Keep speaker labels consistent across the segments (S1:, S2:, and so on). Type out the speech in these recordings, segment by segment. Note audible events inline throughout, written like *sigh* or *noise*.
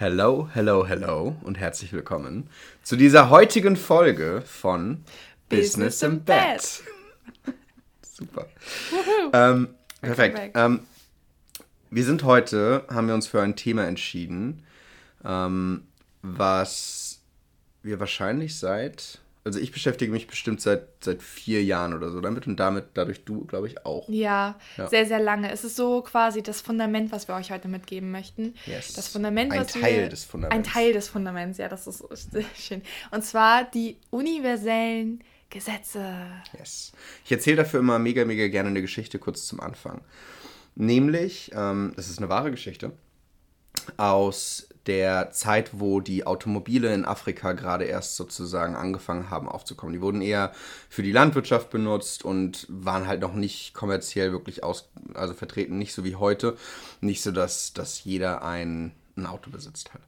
S1: Hello, hello, hello und herzlich willkommen zu dieser heutigen Folge von Business, Business im Bett. *laughs* Super. Ähm, perfekt. Ähm, wir sind heute, haben wir uns für ein Thema entschieden, ähm, was wir wahrscheinlich seit also ich beschäftige mich bestimmt seit, seit vier Jahren oder so damit und damit dadurch du, glaube ich, auch.
S2: Ja, ja, sehr, sehr lange. Es ist so quasi das Fundament, was wir euch heute mitgeben möchten.
S1: Yes.
S2: Das Fundament,
S1: ein Teil wir, des Fundaments.
S2: Ein Teil des Fundaments, ja, das ist sehr schön. Und zwar die universellen Gesetze.
S1: Yes. Ich erzähle dafür immer mega, mega gerne eine Geschichte kurz zum Anfang. Nämlich, ähm, das ist eine wahre Geschichte, aus der Zeit, wo die Automobile in Afrika gerade erst sozusagen angefangen haben aufzukommen. Die wurden eher für die Landwirtschaft benutzt und waren halt noch nicht kommerziell wirklich aus, also vertreten, nicht so wie heute. Nicht so, dass, dass jeder ein, ein Auto besitzt hat.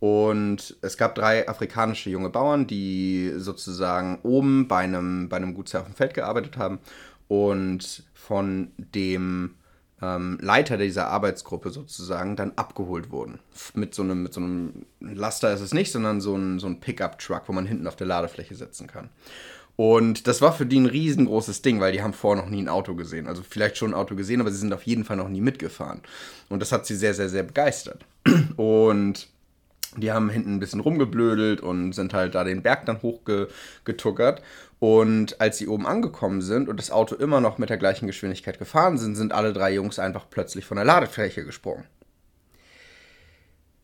S1: Und es gab drei afrikanische junge Bauern, die sozusagen oben bei einem, bei einem Gutsherr auf dem Feld gearbeitet haben und von dem ähm, Leiter dieser Arbeitsgruppe sozusagen dann abgeholt wurden. Mit so einem, mit so einem Laster ist es nicht, sondern so ein, so ein Pickup-Truck, wo man hinten auf der Ladefläche sitzen kann. Und das war für die ein riesengroßes Ding, weil die haben vorher noch nie ein Auto gesehen. Also vielleicht schon ein Auto gesehen, aber sie sind auf jeden Fall noch nie mitgefahren. Und das hat sie sehr, sehr, sehr begeistert. *clears throat* Und die haben hinten ein bisschen rumgeblödelt und sind halt da den Berg dann hochgetuckert. Und als sie oben angekommen sind und das Auto immer noch mit der gleichen Geschwindigkeit gefahren sind, sind alle drei Jungs einfach plötzlich von der Ladefläche gesprungen.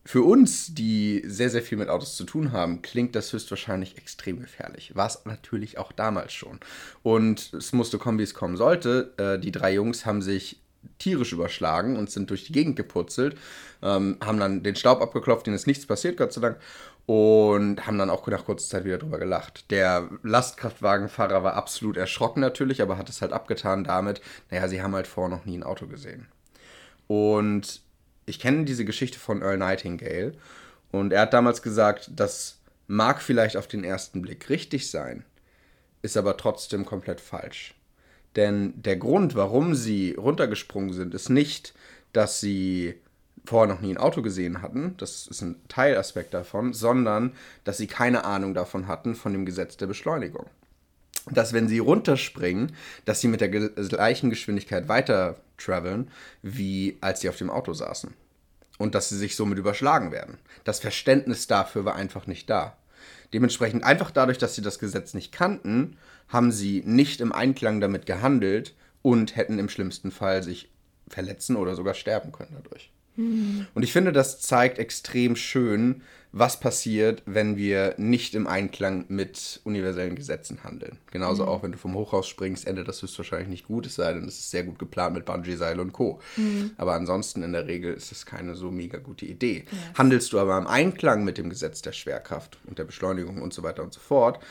S1: Für uns, die sehr, sehr viel mit Autos zu tun haben, klingt das höchstwahrscheinlich extrem gefährlich. War es natürlich auch damals schon. Und es musste kommen, wie es kommen sollte. Äh, die drei Jungs haben sich tierisch überschlagen und sind durch die Gegend gepurzelt, ähm, haben dann den Staub abgeklopft, denen ist nichts passiert, Gott sei Dank, und haben dann auch nach kurzer Zeit wieder drüber gelacht. Der Lastkraftwagenfahrer war absolut erschrocken natürlich, aber hat es halt abgetan damit, naja, sie haben halt vorher noch nie ein Auto gesehen. Und ich kenne diese Geschichte von Earl Nightingale und er hat damals gesagt, das mag vielleicht auf den ersten Blick richtig sein, ist aber trotzdem komplett falsch. Denn der Grund, warum sie runtergesprungen sind, ist nicht, dass sie vorher noch nie ein Auto gesehen hatten, das ist ein Teilaspekt davon, sondern dass sie keine Ahnung davon hatten von dem Gesetz der Beschleunigung. Dass wenn sie runterspringen, dass sie mit der gleichen Geschwindigkeit weiter traveln, wie als sie auf dem Auto saßen. Und dass sie sich somit überschlagen werden. Das Verständnis dafür war einfach nicht da. Dementsprechend einfach dadurch, dass sie das Gesetz nicht kannten, haben sie nicht im Einklang damit gehandelt und hätten im schlimmsten Fall sich verletzen oder sogar sterben können dadurch. Mhm. Und ich finde, das zeigt extrem schön, was passiert, wenn wir nicht im Einklang mit universellen Gesetzen handeln. Genauso mhm. auch, wenn du vom Hochhaus springst, endet das höchstwahrscheinlich nicht gut, es sei denn, es ist sehr gut geplant mit Bungee-Seil und Co. Mhm. Aber ansonsten in der Regel ist es keine so mega gute Idee. Yes. Handelst du aber im Einklang mit dem Gesetz der Schwerkraft und der Beschleunigung und so weiter und so fort,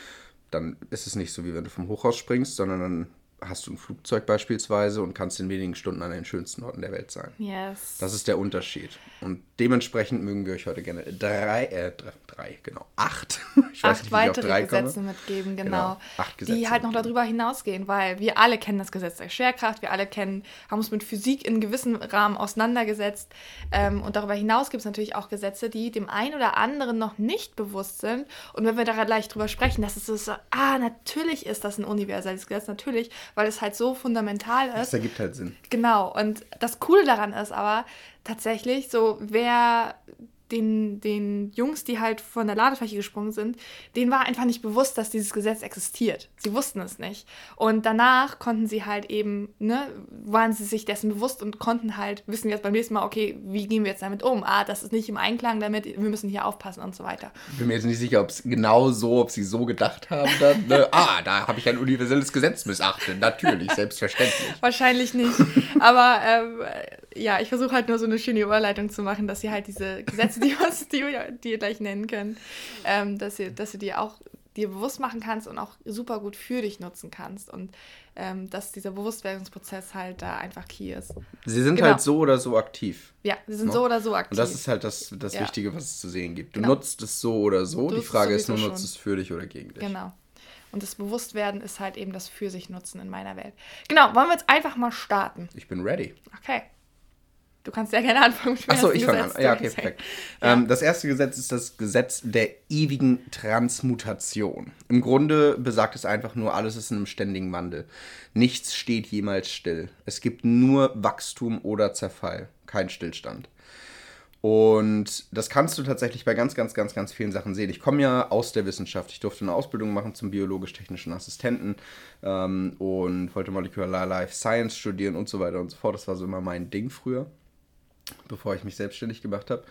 S1: dann ist es nicht so, wie wenn du vom Hochhaus springst, sondern dann hast du ein Flugzeug beispielsweise und kannst in wenigen Stunden an den schönsten Orten der Welt sein.
S2: Yes.
S1: Das ist der Unterschied. Und dementsprechend mögen wir euch heute gerne drei, äh, drei, drei genau, acht. *laughs*
S2: Ich weiß acht nicht, weitere Gesetze komme. mitgeben, genau. genau. Acht Gesetze die halt noch darüber hinausgehen, weil wir alle kennen das Gesetz der Schwerkraft, wir alle kennen, haben uns mit Physik in gewissem Rahmen auseinandergesetzt. Ähm, und darüber hinaus gibt es natürlich auch Gesetze, die dem einen oder anderen noch nicht bewusst sind. Und wenn wir da gleich drüber sprechen, dass es so, ah, natürlich ist das ein universelles Gesetz, natürlich, weil es halt so fundamental ist. Das
S1: ergibt halt Sinn.
S2: Genau. Und das Coole daran ist aber tatsächlich so, wer den, den Jungs, die halt von der Ladefläche gesprungen sind, denen war einfach nicht bewusst, dass dieses Gesetz existiert. Sie wussten es nicht. Und danach konnten sie halt eben, ne, waren sie sich dessen bewusst und konnten halt wissen jetzt beim nächsten Mal, okay, wie gehen wir jetzt damit um? Ah, das ist nicht im Einklang damit, wir müssen hier aufpassen und so weiter.
S1: Ich bin mir jetzt nicht sicher, ob es genau so, ob sie so gedacht haben dann, ne? *laughs* ah, da habe ich ein universelles Gesetz missachtet. Natürlich, selbstverständlich.
S2: Wahrscheinlich nicht. Aber ähm, ja, ich versuche halt nur so eine schöne Überleitung zu machen, dass sie halt diese Gesetze, die, was, die, die ihr gleich nennen könnt, ähm, dass, ihr, dass du die auch dir bewusst machen kannst und auch super gut für dich nutzen kannst und ähm, dass dieser Bewusstwerdungsprozess halt da einfach key ist.
S1: Sie sind genau. halt so oder so aktiv.
S2: Ja, sie sind? Ne? so oder so aktiv.
S1: Und das ist halt das, das ja. Wichtige, was es zu sehen gibt. Du genau. nutzt es so oder so. Die Frage ist nur, nutzt es für dich oder gegen dich.
S2: Genau. Und das Bewusstwerden ist halt eben das für sich nutzen in meiner Welt. Genau, wollen wir jetzt einfach mal starten?
S1: Ich bin ready.
S2: Okay. Du kannst ja gerne anfangen
S1: Achso, ich fange an. Ja, okay, perfekt.
S2: Ja.
S1: Ähm, das erste Gesetz ist das Gesetz der ewigen Transmutation. Im Grunde besagt es einfach nur, alles ist in einem ständigen Wandel. Nichts steht jemals still. Es gibt nur Wachstum oder Zerfall, kein Stillstand. Und das kannst du tatsächlich bei ganz, ganz, ganz, ganz vielen Sachen sehen. Ich komme ja aus der Wissenschaft. Ich durfte eine Ausbildung machen zum biologisch-technischen Assistenten ähm, und wollte Molecular Life Science studieren und so weiter und so fort. Das war so immer mein Ding früher bevor ich mich selbstständig gemacht habe.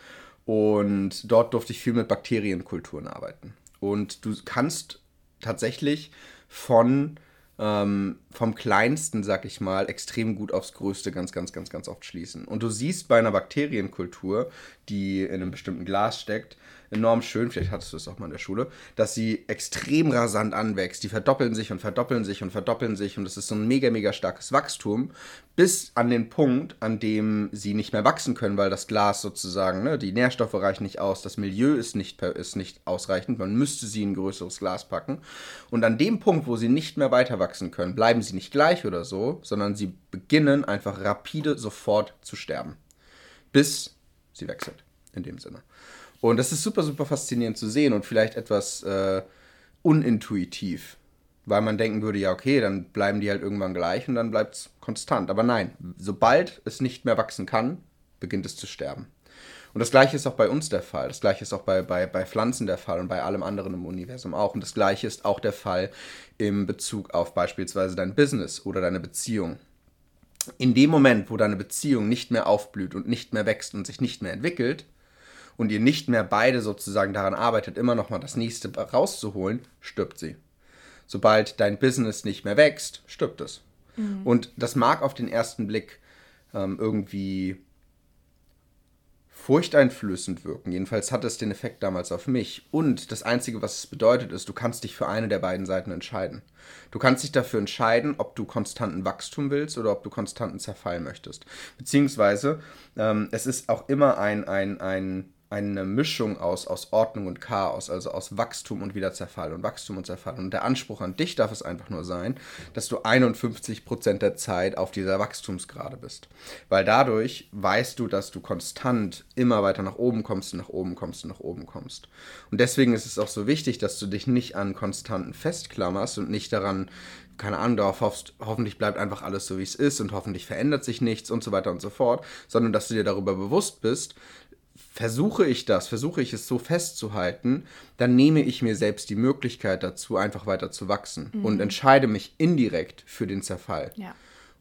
S1: Und dort durfte ich viel mit Bakterienkulturen arbeiten. Und du kannst tatsächlich von ähm, vom kleinsten, sag ich mal, extrem gut aufs Größte ganz, ganz, ganz, ganz oft schließen. Und du siehst bei einer Bakterienkultur, die in einem bestimmten Glas steckt, enorm schön, vielleicht hattest du es auch mal in der Schule, dass sie extrem rasant anwächst. Die verdoppeln sich und verdoppeln sich und verdoppeln sich und es ist so ein mega, mega starkes Wachstum, bis an den Punkt, an dem sie nicht mehr wachsen können, weil das Glas sozusagen, ne, die Nährstoffe reichen nicht aus, das Milieu ist nicht, ist nicht ausreichend, man müsste sie in ein größeres Glas packen. Und an dem Punkt, wo sie nicht mehr weiter wachsen können, bleiben sie nicht gleich oder so, sondern sie beginnen einfach rapide sofort zu sterben. Bis sie wechselt, in dem Sinne. Und das ist super, super faszinierend zu sehen und vielleicht etwas äh, unintuitiv, weil man denken würde, ja, okay, dann bleiben die halt irgendwann gleich und dann bleibt es konstant. Aber nein, sobald es nicht mehr wachsen kann, beginnt es zu sterben. Und das gleiche ist auch bei uns der Fall. Das gleiche ist auch bei, bei, bei Pflanzen der Fall und bei allem anderen im Universum auch. Und das gleiche ist auch der Fall im Bezug auf beispielsweise dein Business oder deine Beziehung. In dem Moment, wo deine Beziehung nicht mehr aufblüht und nicht mehr wächst und sich nicht mehr entwickelt und ihr nicht mehr beide sozusagen daran arbeitet, immer noch mal das nächste rauszuholen, stirbt sie. Sobald dein Business nicht mehr wächst, stirbt es. Und das mag auf den ersten Blick ähm, irgendwie furchteinflößend wirken. Jedenfalls hat es den Effekt damals auf mich. Und das Einzige, was es bedeutet, ist, du kannst dich für eine der beiden Seiten entscheiden. Du kannst dich dafür entscheiden, ob du konstanten Wachstum willst oder ob du konstanten Zerfall möchtest. Beziehungsweise, ähm, es ist auch immer ein, ein, ein, eine Mischung aus, aus Ordnung und Chaos, also aus Wachstum und wieder Zerfall und Wachstum und Zerfall. Und der Anspruch an dich darf es einfach nur sein, dass du 51% der Zeit auf dieser Wachstumsgrade bist. Weil dadurch weißt du, dass du konstant immer weiter nach oben kommst, und nach oben kommst, und nach oben kommst. Und deswegen ist es auch so wichtig, dass du dich nicht an Konstanten festklammerst und nicht daran, keine Ahnung, darauf hoffst, hoffentlich bleibt einfach alles so, wie es ist und hoffentlich verändert sich nichts und so weiter und so fort, sondern dass du dir darüber bewusst bist, versuche ich das, versuche ich es so festzuhalten, dann nehme ich mir selbst die Möglichkeit dazu, einfach weiter zu wachsen und entscheide mich indirekt für den Zerfall.
S2: Ja.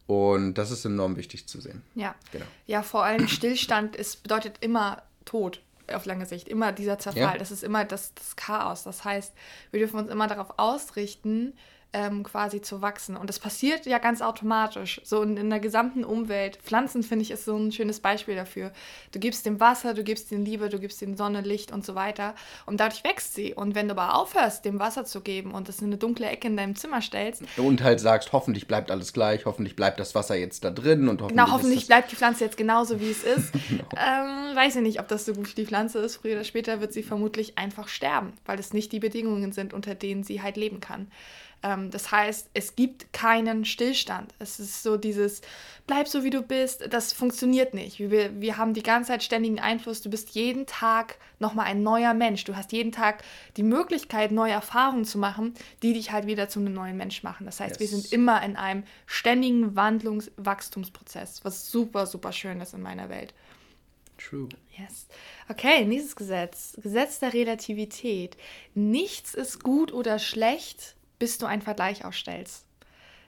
S1: Und das ist enorm wichtig zu sehen.
S2: Ja.
S1: Genau.
S2: Ja, vor allem Stillstand ist, bedeutet immer Tod auf lange Sicht. Immer dieser Zerfall.
S1: Ja.
S2: Das ist immer das, das Chaos. Das heißt, wir dürfen uns immer darauf ausrichten, ähm, quasi zu wachsen. Und das passiert ja ganz automatisch. So in, in der gesamten Umwelt. Pflanzen, finde ich, ist so ein schönes Beispiel dafür. Du gibst dem Wasser, du gibst ihnen Liebe, du gibst ihnen Sonne, Licht und so weiter. Und dadurch wächst sie. Und wenn du aber aufhörst, dem Wasser zu geben und es in eine dunkle Ecke in deinem Zimmer stellst,
S1: Und halt sagst, hoffentlich bleibt alles gleich, hoffentlich bleibt das Wasser jetzt da drin und hoffentlich.
S2: Genau, hoffentlich bleibt die Pflanze jetzt genauso, wie es *laughs* ist. ähm, weiß ich nicht, ob das so gut für die Pflanze ist. Früher oder später wird sie vermutlich einfach sterben, weil es nicht die Bedingungen sind, unter denen sie halt leben kann. Ähm, das heißt, es gibt keinen Stillstand. Es ist so dieses, bleib so wie du bist, das funktioniert nicht. Wir, wir haben die ganze Zeit ständigen Einfluss. Du bist jeden Tag nochmal ein neuer Mensch. Du hast jeden Tag die Möglichkeit, neue Erfahrungen zu machen, die dich halt wieder zu einem neuen Mensch machen. Das heißt, wir
S1: Yes.
S2: sind immer in einem ständigen Wandlungs Wachstumsprozess, was super, super schön ist in meiner Welt.
S1: True.
S2: Yes. Okay, nächstes Gesetz. Gesetz der Relativität. Nichts ist gut oder schlecht, bis du einen Vergleich aufstellst.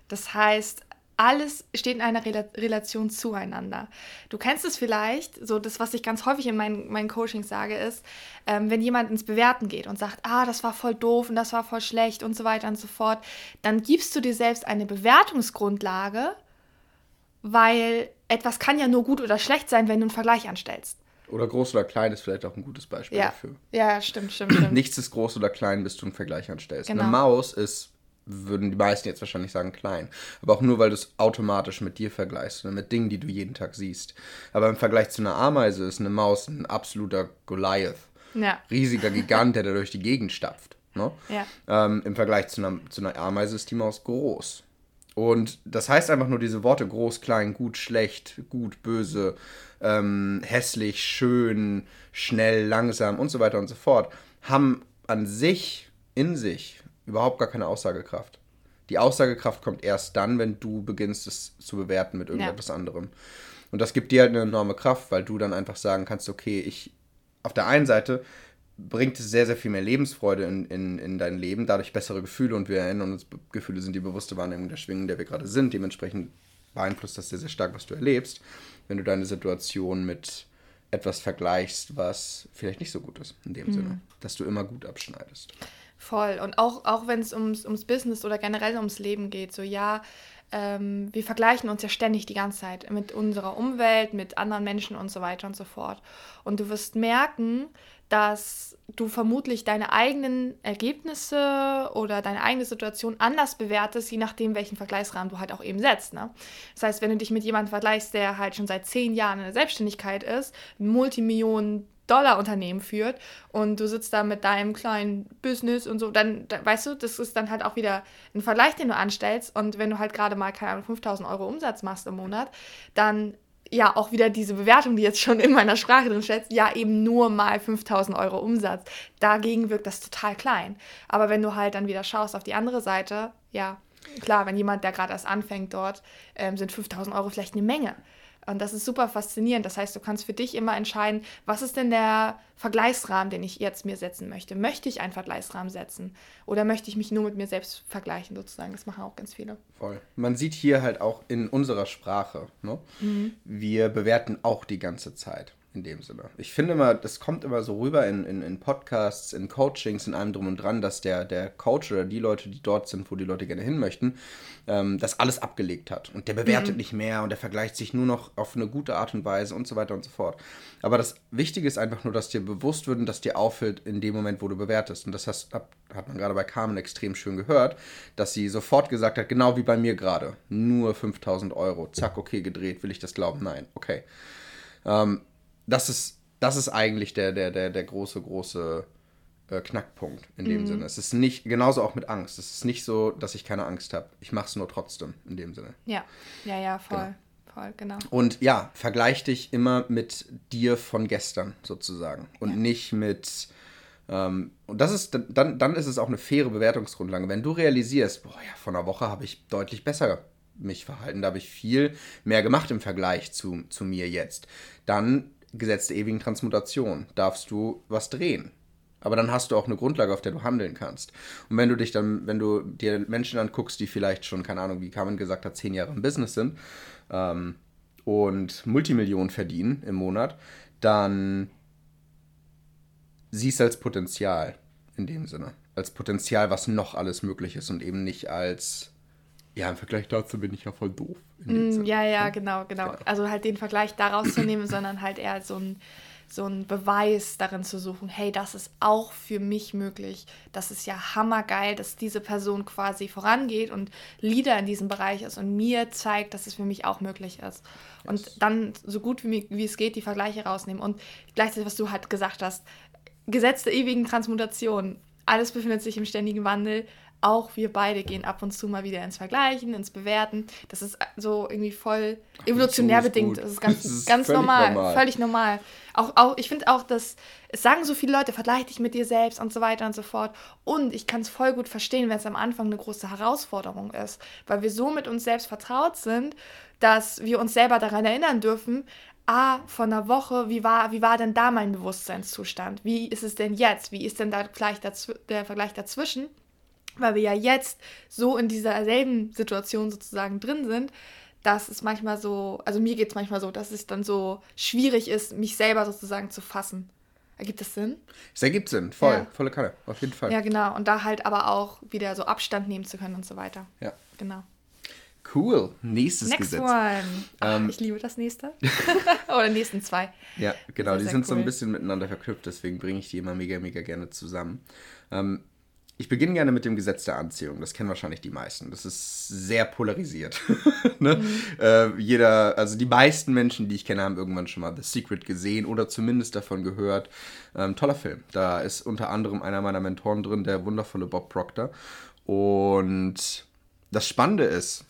S2: Das heißt, alles steht in einer Rela Relation zueinander. Du kennst es vielleicht, so das, was ich ganz häufig in meinen, meinen Coachings sage, ist, ähm, wenn jemand ins Bewerten geht und sagt, ah, das war voll doof und das war voll schlecht und so weiter und so fort, dann gibst du dir selbst eine Bewertungsgrundlage, weil etwas kann ja nur gut oder schlecht sein, wenn du einen Vergleich anstellst.
S1: Oder groß oder klein ist vielleicht auch ein gutes Beispiel
S2: Ja,
S1: dafür.
S2: ja stimmt, stimmt, stimmt.
S1: Nichts ist groß oder klein, bis du einen Vergleich anstellst.
S2: Genau.
S1: Eine Maus ist, würden die meisten jetzt wahrscheinlich sagen, klein. Aber auch nur, weil du es automatisch mit dir vergleichst oder mit Dingen, die du jeden Tag siehst. Aber im Vergleich zu einer Ameise ist eine Maus ein absoluter Goliath.
S2: Ja.
S1: Riesiger Gigant, der da durch die Gegend stapft. Ne?
S2: Ja.
S1: Ähm, Im Vergleich zu einer, zu einer Ameise ist die Maus groß. Und das heißt einfach nur diese Worte groß, klein, gut, schlecht, gut, böse, ähm, hässlich, schön, schnell, langsam und so weiter und so fort, haben an sich, in sich, überhaupt gar keine Aussagekraft. Die Aussagekraft kommt erst dann, wenn du beginnst, es zu bewerten mit irgendetwas ja. anderem. Und das gibt dir halt eine enorme Kraft, weil du dann einfach sagen kannst, okay, ich auf der einen Seite bringt es sehr, sehr viel mehr Lebensfreude in, in, in dein Leben, dadurch bessere Gefühle und wir erinnern uns, Gefühle sind die bewusste Wahrnehmung der Schwingung, in der wir gerade sind. Dementsprechend beeinflusst das sehr, sehr stark, was du erlebst, wenn du deine Situation mit etwas vergleichst, was vielleicht nicht so gut ist, in dem mhm. Sinne, dass du immer gut abschneidest.
S2: Voll. Und auch, auch wenn es ums, ums Business oder generell ums Leben geht, so ja, ähm, wir vergleichen uns ja ständig die ganze Zeit mit unserer Umwelt, mit anderen Menschen und so weiter und so fort. Und du wirst merken, dass du vermutlich deine eigenen Ergebnisse oder deine eigene Situation anders bewertest, je nachdem, welchen Vergleichsrahmen du halt auch eben setzt. Ne? Das heißt, wenn du dich mit jemandem vergleichst, der halt schon seit zehn Jahren in der Selbstständigkeit ist, Multimillionen Dollar-Unternehmen führt und du sitzt da mit deinem kleinen Business und so, dann, dann, weißt du, das ist dann halt auch wieder ein Vergleich, den du anstellst und wenn du halt gerade mal, keine Ahnung, 5000 Euro Umsatz machst im Monat, dann ja auch wieder diese Bewertung, die jetzt schon in meiner Sprache drin steht, ja eben nur mal 5000 Euro Umsatz. Dagegen wirkt das total klein. Aber wenn du halt dann wieder schaust auf die andere Seite, ja, klar, wenn jemand, der gerade erst anfängt dort, ähm, sind 5000 Euro vielleicht eine Menge. Und das ist super faszinierend. Das heißt, du kannst für dich immer entscheiden, was ist denn der Vergleichsrahmen, den ich jetzt mir setzen möchte? Möchte ich einen Vergleichsrahmen setzen? Oder möchte ich mich nur mit mir selbst vergleichen, sozusagen? Das machen auch ganz viele.
S1: Voll. Man sieht hier halt auch in unserer Sprache, ne? Mhm. wir bewerten auch die ganze Zeit in dem Sinne. Ich finde immer, das kommt immer so rüber in, in, in Podcasts, in Coachings, in allem drum und dran, dass der, der Coach oder die Leute, die dort sind, wo die Leute gerne hin möchten, ähm, das alles abgelegt hat. Und der bewertet mhm. nicht mehr und der vergleicht sich nur noch auf eine gute Art und Weise und so weiter und so fort. Aber das Wichtige ist einfach nur, dass dir bewusst wird und dass dir auffällt in dem Moment, wo du bewertest. Und das hast, hat man gerade bei Carmen extrem schön gehört, dass sie sofort gesagt hat, genau wie bei mir gerade, nur 5000 Euro. Zack, okay, gedreht. Will ich das glauben? Nein. Okay. Ähm, das ist, das ist eigentlich der, der, der, der große, große äh, Knackpunkt in dem mhm. Sinne. Es ist nicht, genauso auch mit Angst. Es ist nicht so, dass ich keine Angst habe. Ich mache es nur trotzdem in dem Sinne.
S2: Ja, ja, ja, voll. Genau. Voll, genau.
S1: Und ja, vergleich dich immer mit dir von gestern sozusagen und ja. nicht mit. Ähm, und das ist dann, dann ist es auch eine faire Bewertungsgrundlage. Wenn du realisierst, boah ja, vor einer Woche habe ich deutlich besser mich verhalten, da habe ich viel mehr gemacht im Vergleich zu, zu mir jetzt, dann Gesetz der ewigen Transmutation, darfst du was drehen. Aber dann hast du auch eine Grundlage, auf der du handeln kannst. Und wenn du dich dann, wenn du dir Menschen anguckst, die vielleicht schon, keine Ahnung, wie Carmen gesagt hat, zehn Jahre im Business sind ähm, und Multimillionen verdienen im Monat, dann siehst du als Potenzial in dem Sinne. Als Potenzial, was noch alles möglich ist und eben nicht als ja, im Vergleich dazu bin ich ja voll doof.
S2: Mm, ja, ja, genau, genau, genau. Also halt den Vergleich daraus zu nehmen, *clears throat* sondern halt eher so ein, so ein Beweis darin zu suchen, hey, das ist auch für mich möglich. Das ist ja hammergeil, dass diese Person quasi vorangeht und Leader in diesem Bereich ist und mir zeigt, dass es für mich auch möglich ist. Yes. Und dann so gut wie, wie es geht die Vergleiche rausnehmen. Und gleichzeitig, was du halt gesagt hast, Gesetz der ewigen Transmutation. Alles befindet sich im ständigen Wandel auch wir beide gehen ab und zu mal wieder ins Vergleichen, ins Bewerten. Das ist so irgendwie voll evolutionär bedingt. Das ist ganz, *laughs* das ist ganz normal, normal, völlig normal. Auch, auch, ich finde auch, dass es sagen so viele Leute, vergleich dich mit dir selbst und so weiter und so fort. Und ich kann es voll gut verstehen, wenn es am Anfang eine große Herausforderung ist, weil wir so mit uns selbst vertraut sind, dass wir uns selber daran erinnern dürfen, ah, von einer Woche, wie war, wie war denn da mein Bewusstseinszustand? Wie ist es denn jetzt? Wie ist denn da gleich der Vergleich dazwischen? Weil wir ja jetzt so in dieser selben Situation sozusagen drin sind, dass es manchmal so, also mir geht es manchmal so, dass es dann so schwierig ist, mich selber sozusagen zu fassen. Ergibt das Sinn?
S1: Es ergibt Sinn, voll, ja. volle Kanne, auf jeden Fall.
S2: Ja, genau. Und da halt aber auch wieder so Abstand nehmen zu können und so weiter.
S1: Ja.
S2: Genau.
S1: Cool. Nächstes
S2: Next
S1: Gesetz.
S2: One. Ach, ähm, ich liebe das nächste. *laughs* *laughs* Oder nächsten zwei.
S1: Ja, genau. Die sind cool. so ein bisschen miteinander verknüpft, deswegen bringe ich die immer mega, mega gerne zusammen. Ähm, ich beginne gerne mit dem Gesetz der Anziehung. Das kennen wahrscheinlich die meisten. Das ist sehr polarisiert. *laughs* ne? mhm. äh, jeder, also die meisten Menschen, die ich kenne, haben irgendwann schon mal The Secret gesehen oder zumindest davon gehört. Ähm, toller Film. Da ist unter anderem einer meiner Mentoren drin, der wundervolle Bob Proctor. Und das Spannende ist,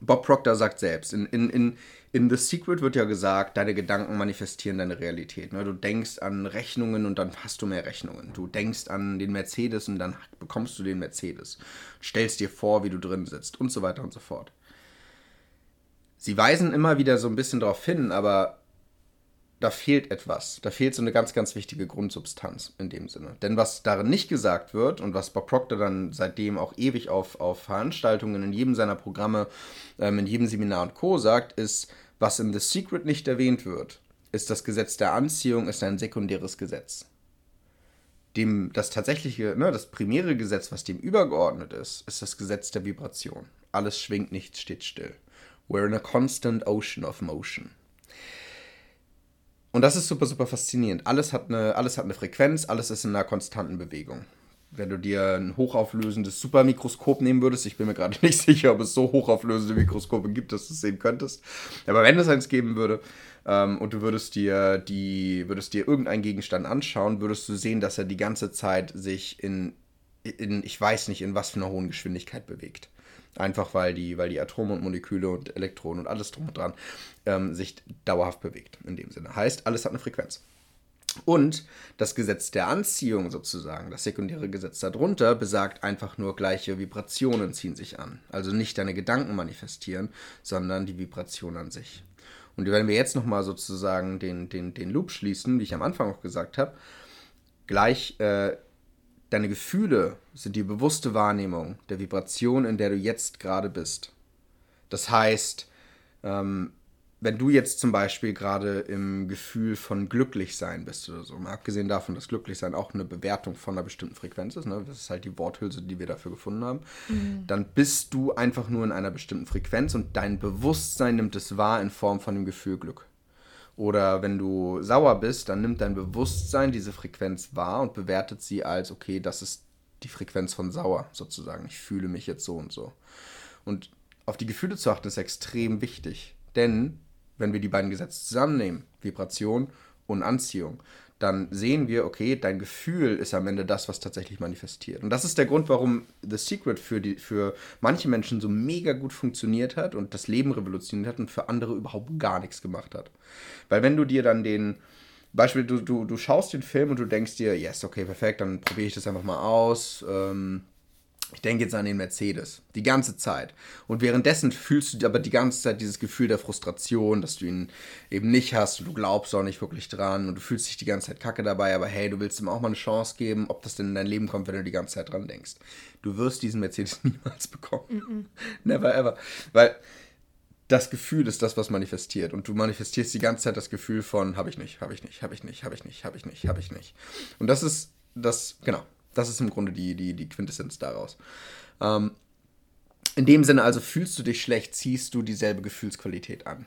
S1: Bob Proctor sagt selbst, in, in, in, in The Secret wird ja gesagt, deine Gedanken manifestieren deine Realität. Ne? Du denkst an Rechnungen und dann hast du mehr Rechnungen. Du denkst an den Mercedes und dann bekommst du den Mercedes. Stellst dir vor, wie du drin sitzt und so weiter und so fort. Sie weisen immer wieder so ein bisschen darauf hin, aber da fehlt etwas. Da fehlt so eine ganz, ganz wichtige Grundsubstanz in dem Sinne. Denn was darin nicht gesagt wird und was Bob Proctor dann seitdem auch ewig auf, auf Veranstaltungen in jedem seiner Programme, ähm, in jedem Seminar und Co. sagt, ist, was in The Secret nicht erwähnt wird, ist das Gesetz der Anziehung, ist ein sekundäres Gesetz. Dem, das tatsächliche, ne, das primäre Gesetz, was dem übergeordnet ist, ist das Gesetz der Vibration. Alles schwingt, nichts steht still. We're in a constant ocean of motion. Und das ist super, super faszinierend. Alles hat, eine, alles hat eine Frequenz, alles ist in einer konstanten Bewegung. Wenn du dir ein hochauflösendes Supermikroskop nehmen würdest, ich bin mir gerade *laughs* nicht sicher, ob es so hochauflösende Mikroskope gibt, dass du es sehen könntest. Aber wenn es eins geben würde ähm, und du würdest dir, die, würdest dir irgendeinen Gegenstand anschauen, würdest du sehen, dass er die ganze Zeit sich in, in ich weiß nicht, in was für einer hohen Geschwindigkeit bewegt. Einfach weil die, weil die Atome und Moleküle und Elektronen und alles drum und dran ähm, sich dauerhaft bewegt in dem Sinne. Heißt, alles hat eine Frequenz. Und das Gesetz der Anziehung sozusagen, das sekundäre Gesetz darunter, besagt einfach nur gleiche Vibrationen ziehen sich an. Also nicht deine Gedanken manifestieren, sondern die Vibration an sich. Und wenn wir jetzt nochmal sozusagen den, den, den Loop schließen, wie ich am Anfang auch gesagt habe, gleich äh, Deine Gefühle sind die bewusste Wahrnehmung der Vibration, in der du jetzt gerade bist. Das heißt, ähm, wenn du jetzt zum Beispiel gerade im Gefühl von glücklich sein bist oder so, mal abgesehen davon, dass glücklich sein auch eine Bewertung von einer bestimmten Frequenz ist, ne? das ist halt die Worthülse, die wir dafür gefunden haben, mhm. dann bist du einfach nur in einer bestimmten Frequenz und dein Bewusstsein nimmt es wahr in Form von dem Gefühl Glück. Oder wenn du sauer bist, dann nimmt dein Bewusstsein diese Frequenz wahr und bewertet sie als, okay, das ist die Frequenz von sauer sozusagen. Ich fühle mich jetzt so und so. Und auf die Gefühle zu achten ist extrem wichtig. Denn wenn wir die beiden Gesetze zusammennehmen, Vibration und Anziehung, dann sehen wir, okay, dein Gefühl ist am Ende das, was tatsächlich manifestiert. Und das ist der Grund, warum The Secret für, die, für manche Menschen so mega gut funktioniert hat und das Leben revolutioniert hat und für andere überhaupt gar nichts gemacht hat. Weil wenn du dir dann den, Beispiel, du, du, du schaust den Film und du denkst dir, yes, okay, perfekt, dann probiere ich das einfach mal aus. Ähm, ich denke jetzt an den Mercedes. Die ganze Zeit. Und währenddessen fühlst du aber die ganze Zeit dieses Gefühl der Frustration, dass du ihn eben nicht hast und du glaubst auch nicht wirklich dran und du fühlst dich die ganze Zeit kacke dabei, aber hey, du willst ihm auch mal eine Chance geben, ob das denn in dein Leben kommt, wenn du die ganze Zeit dran denkst. Du wirst diesen Mercedes *laughs* niemals bekommen. Mm -mm. Never ever. Weil das Gefühl ist das, was manifestiert. Und du manifestierst die ganze Zeit das Gefühl von, habe ich nicht, habe ich nicht, habe ich nicht, habe ich nicht, habe ich nicht, habe ich nicht. Und das ist das, genau, das ist im Grunde die, die, die Quintessenz daraus. Ähm, in dem Sinne also, fühlst du dich schlecht, ziehst du dieselbe Gefühlsqualität an.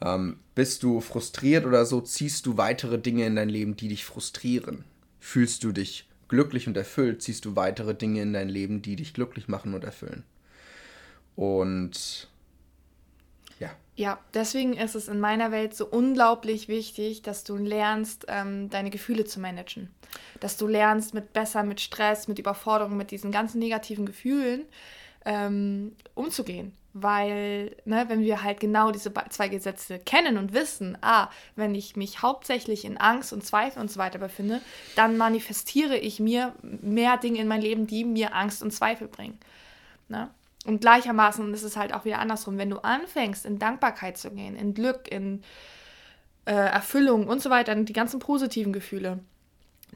S1: Ähm, bist du frustriert oder so, ziehst du weitere Dinge in dein Leben, die dich frustrieren. Fühlst du dich glücklich und erfüllt, ziehst du weitere Dinge in dein Leben, die dich glücklich machen und erfüllen. Und
S2: ja, deswegen ist es in meiner Welt so unglaublich wichtig, dass du lernst, ähm, deine Gefühle zu managen. Dass du lernst, mit besser, mit Stress, mit Überforderung, mit diesen ganzen negativen Gefühlen ähm, umzugehen. Weil, ne, wenn wir halt genau diese zwei Gesetze kennen und wissen, ah, wenn ich mich hauptsächlich in Angst und Zweifel und so weiter befinde, dann manifestiere ich mir mehr Dinge in mein Leben, die mir Angst und Zweifel bringen. Ne? Und gleichermaßen ist es halt auch wieder andersrum. Wenn du anfängst, in Dankbarkeit zu gehen, in Glück, in äh, Erfüllung und so weiter, die ganzen positiven Gefühle,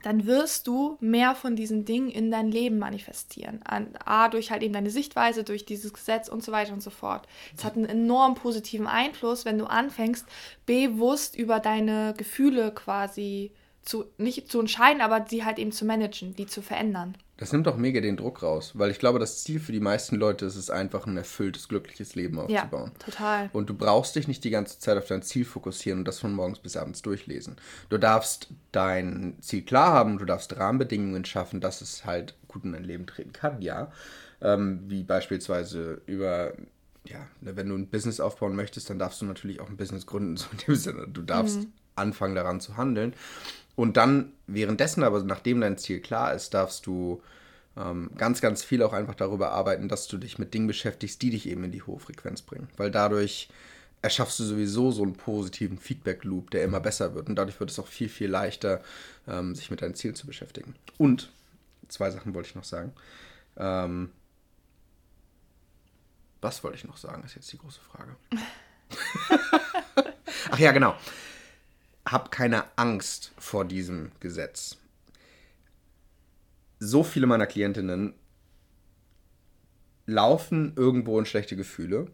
S2: dann wirst du mehr von diesen Dingen in dein Leben manifestieren. An, A, durch halt eben deine Sichtweise, durch dieses Gesetz und so weiter und so fort. Es hat einen enorm positiven Einfluss, wenn du anfängst, bewusst über deine Gefühle quasi zu, nicht zu entscheiden, aber sie halt eben zu managen, die zu verändern.
S1: Das nimmt auch mega den Druck raus, weil ich glaube, das Ziel für die meisten Leute ist es einfach, ein erfülltes, glückliches Leben aufzubauen. Ja, total. Und du brauchst dich nicht die ganze Zeit auf dein Ziel fokussieren und das von morgens bis abends durchlesen. Du darfst dein Ziel klar haben, du darfst Rahmenbedingungen schaffen, dass es halt gut in dein Leben treten kann, ja. Ähm, wie beispielsweise über ja, ne, wenn du ein Business aufbauen möchtest, dann darfst du natürlich auch ein Business gründen, so in dem Sinne. Du darfst mhm. Anfangen daran zu handeln. Und dann währenddessen, aber nachdem dein Ziel klar ist, darfst du Ähm, ganz, ganz viel auch einfach darüber arbeiten, dass du dich mit Dingen beschäftigst, die dich eben in die hohe Frequenz bringen. Weil dadurch erschaffst du sowieso so einen positiven Feedback-Loop, der immer besser wird. Und dadurch wird es auch viel, viel leichter, ähm, sich mit deinen Zielen zu beschäftigen. Und zwei Sachen wollte ich noch sagen. Ähm, was wollte ich noch sagen, ist jetzt die große Frage. *laughs* Ach ja, genau. Hab keine Angst vor diesem Gesetz. So viele meiner Klientinnen laufen irgendwo in schlechte Gefühle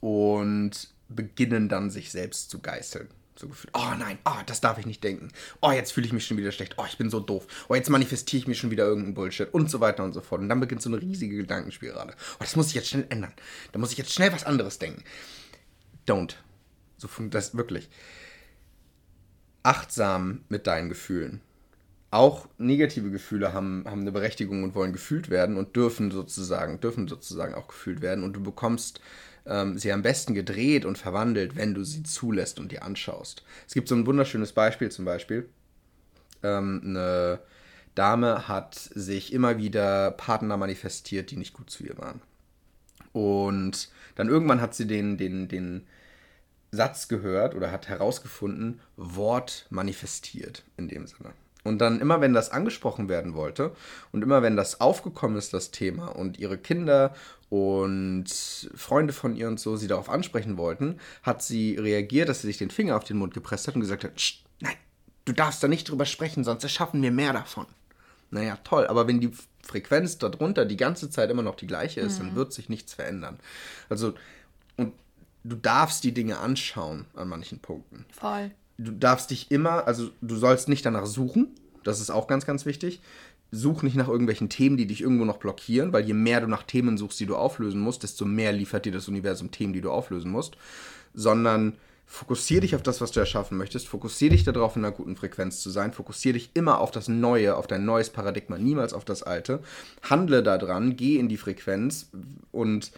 S1: und beginnen dann sich selbst zu geißeln. So gefühlt, oh nein, oh, das darf ich nicht denken. Oh, jetzt fühle ich mich schon wieder schlecht. Oh, ich bin so doof. Oh, jetzt manifestiere ich mir schon wieder irgendeinen Bullshit und so weiter und so fort. Und dann beginnt so eine riesige Gedankenspirale. Oh, das muss ich jetzt schnell ändern. Da muss ich jetzt schnell was anderes denken. Don't. So funktioniert das wirklich. Achtsam mit deinen Gefühlen. Auch negative Gefühle haben, haben eine Berechtigung und wollen gefühlt werden und dürfen sozusagen, dürfen sozusagen auch gefühlt werden. Und du bekommst ähm, sie am besten gedreht und verwandelt, wenn du sie zulässt und dir anschaust. Es gibt so ein wunderschönes Beispiel zum Beispiel. Ähm, eine Dame hat sich immer wieder Partner manifestiert, die nicht gut zu ihr waren. Und dann irgendwann hat sie den, den, den Satz gehört oder hat herausgefunden, Wort manifestiert in dem Sinne. Und dann immer, wenn das angesprochen werden wollte und immer, wenn das aufgekommen ist, das Thema, und ihre Kinder und Freunde von ihr und so sie darauf ansprechen wollten, hat sie reagiert, dass sie sich den Finger auf den Mund gepresst hat und gesagt hat, nein, du darfst da nicht drüber sprechen, sonst erschaffen wir mehr davon. Naja, toll, aber wenn die Frequenz darunter die ganze Zeit immer noch die gleiche ist, mhm. dann wird sich nichts verändern. Also, und du darfst die Dinge anschauen an manchen Punkten. Voll du darfst dich immer, also du sollst nicht danach suchen, das ist auch ganz, ganz wichtig. Such nicht nach irgendwelchen Themen, die dich irgendwo noch blockieren, weil je mehr du nach Themen suchst, die du auflösen musst, desto mehr liefert dir das Universum Themen, die du auflösen musst. Sondern fokussiere dich auf das, was du erschaffen möchtest. Fokussiere dich darauf, in einer guten Frequenz zu sein. Fokussiere dich immer auf das Neue, auf dein neues Paradigma, niemals auf das Alte. Handle daran, geh in die Frequenz und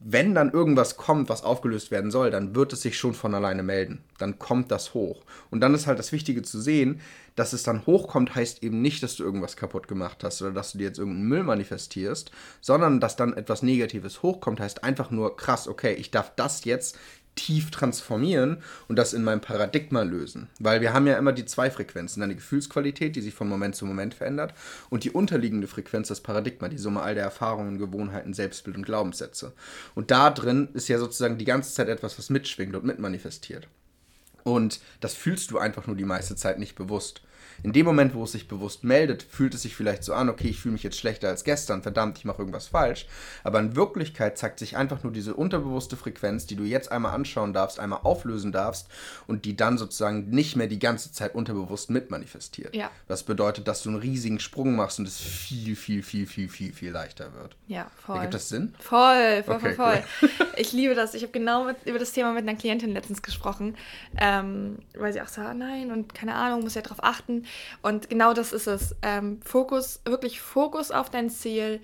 S1: wenn dann irgendwas kommt, was aufgelöst werden soll, dann wird es sich schon von alleine melden. Dann kommt das hoch. Und dann ist halt das Wichtige zu sehen, dass es dann hochkommt, heißt eben nicht, dass du irgendwas kaputt gemacht hast oder dass du dir jetzt irgendeinen Müll manifestierst, sondern dass dann etwas Negatives hochkommt, heißt einfach nur krass, okay, ich darf das jetzt tief transformieren und das in meinem Paradigma lösen. Weil wir haben ja immer die zwei Frequenzen, eine Gefühlsqualität, die sich von Moment zu Moment verändert und die unterliegende Frequenz, das Paradigma, die Summe all der Erfahrungen, Gewohnheiten, Selbstbild und Glaubenssätze. Und da drin ist ja sozusagen die ganze Zeit etwas, was mitschwingt und mitmanifestiert. Und das fühlst du einfach nur die meiste Zeit nicht bewusst. In dem Moment, wo es sich bewusst meldet, fühlt es sich vielleicht so an, okay, ich fühle mich jetzt schlechter als gestern, verdammt, ich mache irgendwas falsch. Aber in Wirklichkeit zeigt sich einfach nur diese unterbewusste Frequenz, die du jetzt einmal anschauen darfst, einmal auflösen darfst und die dann sozusagen nicht mehr die ganze Zeit unterbewusst mitmanifestiert. Ja. Das bedeutet, dass du einen riesigen Sprung machst und es viel, viel, viel, viel, viel, viel leichter wird. Ja, voll. Ergibt das Sinn?
S2: Voll, voll, okay, voll, voll. Cool. *laughs* Ich liebe das. Ich habe genau mit, über das Thema mit einer Klientin letztens gesprochen, ähm, weil sie auch so, nein und keine Ahnung, muss ja darauf achten. Und genau das ist es. Ähm, Fokus, wirklich Fokus auf dein Ziel,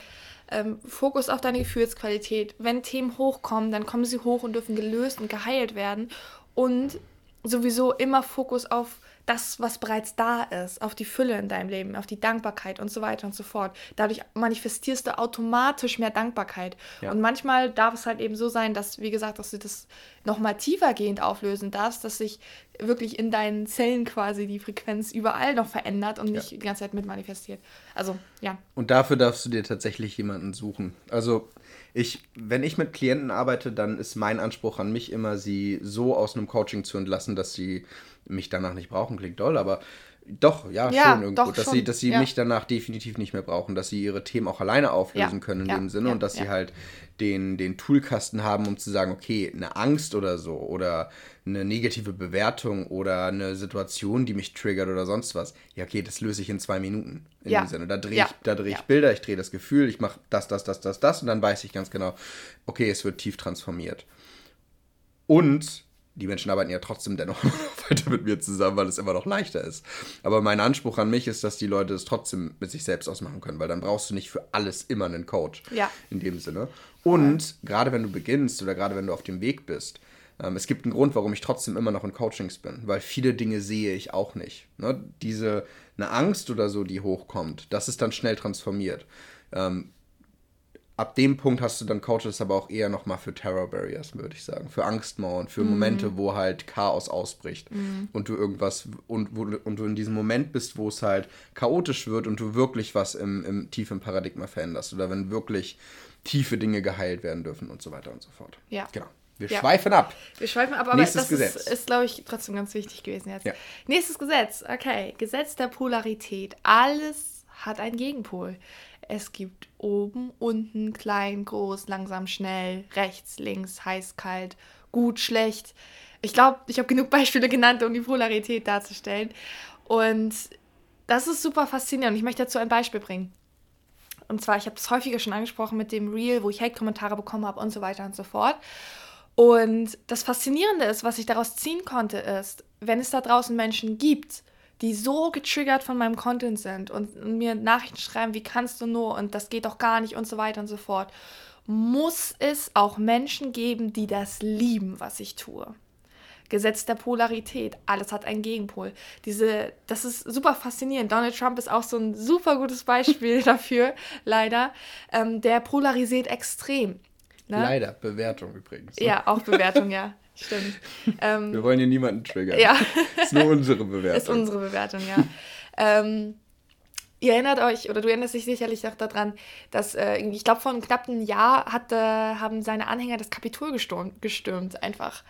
S2: ähm, Fokus auf deine Gefühlsqualität. Wenn Themen hochkommen, dann kommen sie hoch und dürfen gelöst und geheilt werden. Und sowieso immer Fokus auf das, was bereits da ist, auf die Fülle in deinem Leben, auf die Dankbarkeit und so weiter und so fort. Dadurch manifestierst du automatisch mehr Dankbarkeit. Ja. Und manchmal darf es halt eben so sein, dass, wie gesagt, dass du das nochmal tiefergehend auflösen darfst, dass sich wirklich in deinen Zellen quasi die Frequenz überall noch verändert und nicht ja. die ganze Zeit mit manifestiert. Also, ja.
S1: Und dafür darfst du dir tatsächlich jemanden suchen. Also, ich, wenn ich mit Klienten arbeite, dann ist mein Anspruch an mich immer, sie so aus einem Coaching zu entlassen, dass sie mich danach nicht brauchen, klingt doll, aber doch, ja, ja schon irgendwo. Dass, schon. Sie, dass sie ja. mich danach definitiv nicht mehr brauchen, dass sie ihre Themen auch alleine auflösen ja. können in dem Sinne und dass sie halt den, den Toolkasten haben, um zu sagen, okay, eine Angst oder so oder eine negative Bewertung oder eine Situation, die mich triggert oder sonst was. Ja, okay, das löse ich in zwei Minuten in dem Sinne. Da drehe ich, da dreh ich Bilder, ich drehe das Gefühl, ich mache das, das, das, das, das und dann weiß ich ganz genau, okay, es wird tief transformiert. Und die Menschen arbeiten ja trotzdem dennoch *laughs* weiter mit mir zusammen, weil es immer noch leichter ist. Aber mein Anspruch an mich ist, dass die Leute es trotzdem mit sich selbst ausmachen können, weil dann brauchst du nicht für alles immer einen Coach. Ja. In dem Sinne. Und ja. gerade wenn du beginnst oder gerade wenn du auf dem Weg bist, Ähm, es gibt einen Grund, warum ich trotzdem immer noch in Coachings bin, weil viele Dinge sehe ich auch nicht. Ne? Diese, eine Angst oder so, die hochkommt, das ist dann schnell transformiert. Ähm, ab dem Punkt hast du dann Coaches aber auch eher nochmal für Terror Barriers, würde ich sagen. Für Angstmauern, für mhm. Momente, wo halt Chaos ausbricht mhm. und du irgendwas und, wo, und du in diesem Moment bist, wo es halt chaotisch wird und du wirklich was im, im tiefen Paradigma veränderst oder wenn wirklich tiefe Dinge geheilt werden dürfen und so weiter und so fort. Ja. Genau. Wir ja. schweifen ab. Wir schweifen ab,
S2: aber Nächstes das Gesetz. ist, ist glaube ich, trotzdem ganz wichtig gewesen jetzt. Ja. Nächstes Gesetz, okay. Gesetz der Polarität. Alles hat einen Gegenpol. Es gibt oben, unten, klein, groß, langsam, schnell, rechts, links, heiß, kalt, gut, schlecht. Ich glaube, ich habe genug Beispiele genannt, um die Polarität darzustellen. Und das ist super faszinierend. Ich möchte dazu ein Beispiel bringen. Und zwar, ich habe das häufiger schon angesprochen mit dem Reel, wo ich Hate-Kommentare bekommen habe und so weiter und so fort. Und das Faszinierende ist, was ich daraus ziehen konnte, ist, wenn es da draußen Menschen gibt, die so getriggert von meinem Content sind und mir Nachrichten schreiben, wie kannst du nur und das geht doch gar nicht und so weiter und so fort, muss es auch Menschen geben, die das lieben, was ich tue. Gesetz der Polarität, alles hat einen Gegenpol. Diese, das ist super faszinierend. Donald Trump ist auch so ein super gutes Beispiel *laughs* dafür, leider. Ähm, der polarisiert extrem.
S1: Ne? Leider, Bewertung übrigens.
S2: Ne? Ja, auch Bewertung, ja. *laughs* Stimmt. *laughs*
S1: Ähm, Wir wollen hier niemanden triggern. Ja. ist nur unsere *laughs* Bewertung.
S2: Ist unsere Bewertung, ja. ähm, ihr erinnert euch, oder du erinnerst dich sicherlich auch daran, dass, äh, ich glaube, vor einem knappen Jahr hatte, haben seine Anhänger das Kapitol gestürmt, gestürmt einfach.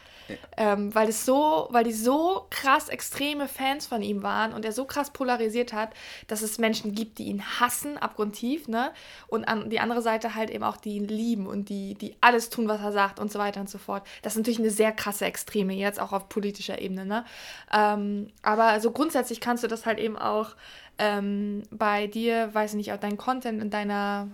S2: Ähm, weil es so, weil die so krass extreme Fans von ihm waren und er so krass polarisiert hat, dass es Menschen gibt, die ihn hassen, abgrundtief, ne? Und an die andere Seite halt eben auch, die ihn lieben und die, die alles tun, was er sagt und so weiter und so fort. Das ist natürlich eine sehr krasse Extreme, jetzt auch auf politischer Ebene, ne? Ähm, aber so grundsätzlich kannst du das halt eben auch ähm, bei dir, weiß ich nicht, auch dein Content in deiner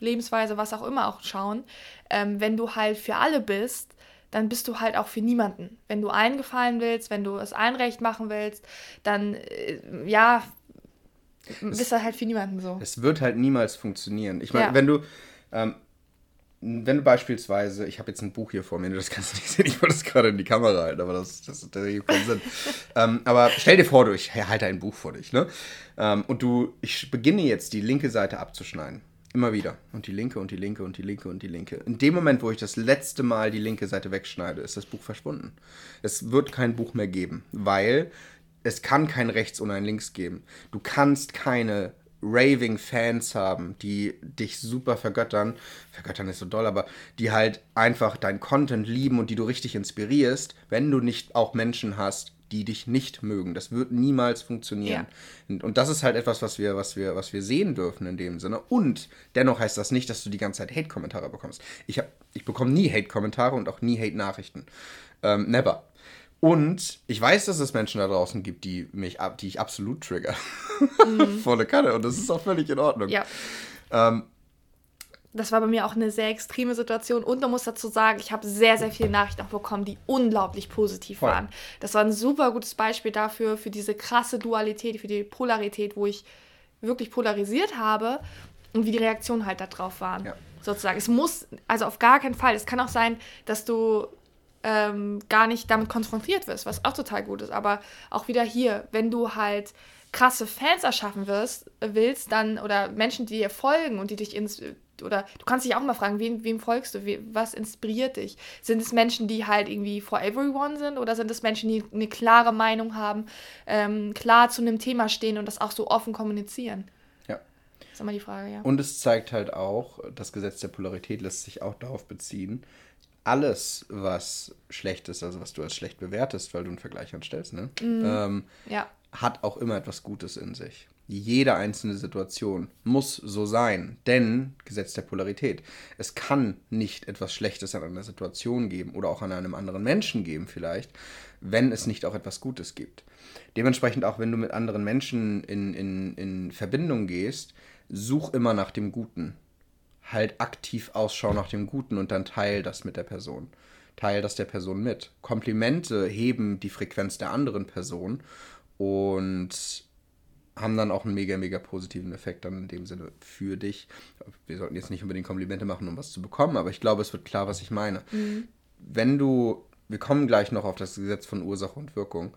S2: Lebensweise, was auch immer auch schauen. Ähm, wenn du halt für alle bist, dann bist du halt auch für niemanden. Wenn du allen gefallen willst, wenn du es allen recht machen willst, dann äh, ja, bist du halt für niemanden so.
S1: Es wird halt niemals funktionieren. Ich meine, ja. wenn du ähm, wenn du beispielsweise, ich habe jetzt ein Buch hier vor mir, das kannst du nicht sehen, ich wollte es gerade in die Kamera halten, aber das, das, das ergibt keinen Sinn. *laughs* ähm, aber stell dir vor, du, ich halte ein Buch vor dich, ne? Ähm, und du, ich beginne jetzt die linke Seite abzuschneiden. Immer wieder. Und die linke und die linke und die linke und die linke. In dem Moment, wo ich das letzte Mal die linke Seite wegschneide, ist das Buch verschwunden. Es wird kein Buch mehr geben, weil es kann kein Rechts und ein Links geben. Du kannst keine raving Fans haben, die dich super vergöttern. Vergöttern ist so doll, aber die halt einfach dein Content lieben und die du richtig inspirierst, wenn du nicht auch Menschen hast, die dich nicht mögen. Das wird niemals funktionieren. Ja. Und, und, das ist halt etwas, was wir, was, wir, was wir sehen dürfen in dem Sinne. Und dennoch heißt das nicht, dass du die ganze Zeit Hate-Kommentare bekommst. Ich, ich bekomme nie Hate-Kommentare und auch nie Hate-Nachrichten. Ähm, never. Und ich weiß, dass es Menschen da draußen gibt, die mich die ich absolut trigger. Mhm. *laughs* Volle Kanne. Und das ist auch völlig in Ordnung. Ja. Ähm,
S2: das war bei mir auch eine sehr extreme Situation. Und man muss dazu sagen, ich habe sehr, sehr viele Nachrichten auch bekommen, die unglaublich positiv Voll. waren. Das war ein super gutes Beispiel dafür, für diese krasse Dualität, für die Polarität, wo ich wirklich polarisiert habe und wie die Reaktionen halt darauf waren. Ja. Sozusagen. Es muss, also auf gar keinen Fall. Es kann auch sein, dass du ähm, gar nicht damit konfrontiert wirst, was auch total gut ist. Aber auch wieder hier, wenn du halt krasse Fans erschaffen wirst, willst, dann oder Menschen, die dir folgen und die dich ins oder du kannst dich auch mal fragen, wem, wem folgst du, we, was inspiriert dich? Sind es Menschen, die halt irgendwie for everyone sind oder sind es Menschen, die eine klare Meinung haben, ähm, klar zu einem Thema stehen und das auch so offen kommunizieren? Ja. Das ist immer die Frage, ja.
S1: Und es zeigt halt auch, das Gesetz der Polarität lässt sich auch darauf beziehen, alles, was schlecht ist, also was du als schlecht bewertest, weil du einen Vergleich anstellst, ne? Mm, ähm, ja. hat auch immer etwas Gutes in sich. Jede einzelne Situation muss so sein, denn Gesetz der Polarität. Es kann nicht etwas Schlechtes an einer Situation geben oder auch an einem anderen Menschen geben vielleicht, wenn es nicht auch etwas Gutes gibt. Dementsprechend auch, wenn du mit anderen Menschen in, in, in Verbindung gehst, such immer nach dem Guten. Halt aktiv Ausschau nach dem Guten und dann teil das mit der Person. Teil das der Person mit. Komplimente heben die Frequenz der anderen Person und haben dann auch einen mega, mega positiven Effekt dann in dem Sinne für dich. Wir sollten jetzt nicht unbedingt Komplimente machen, um was zu bekommen, aber ich glaube, es wird klar, was ich meine. Mhm. Wenn du wir kommen gleich noch auf das Gesetz von Ursache und Wirkung.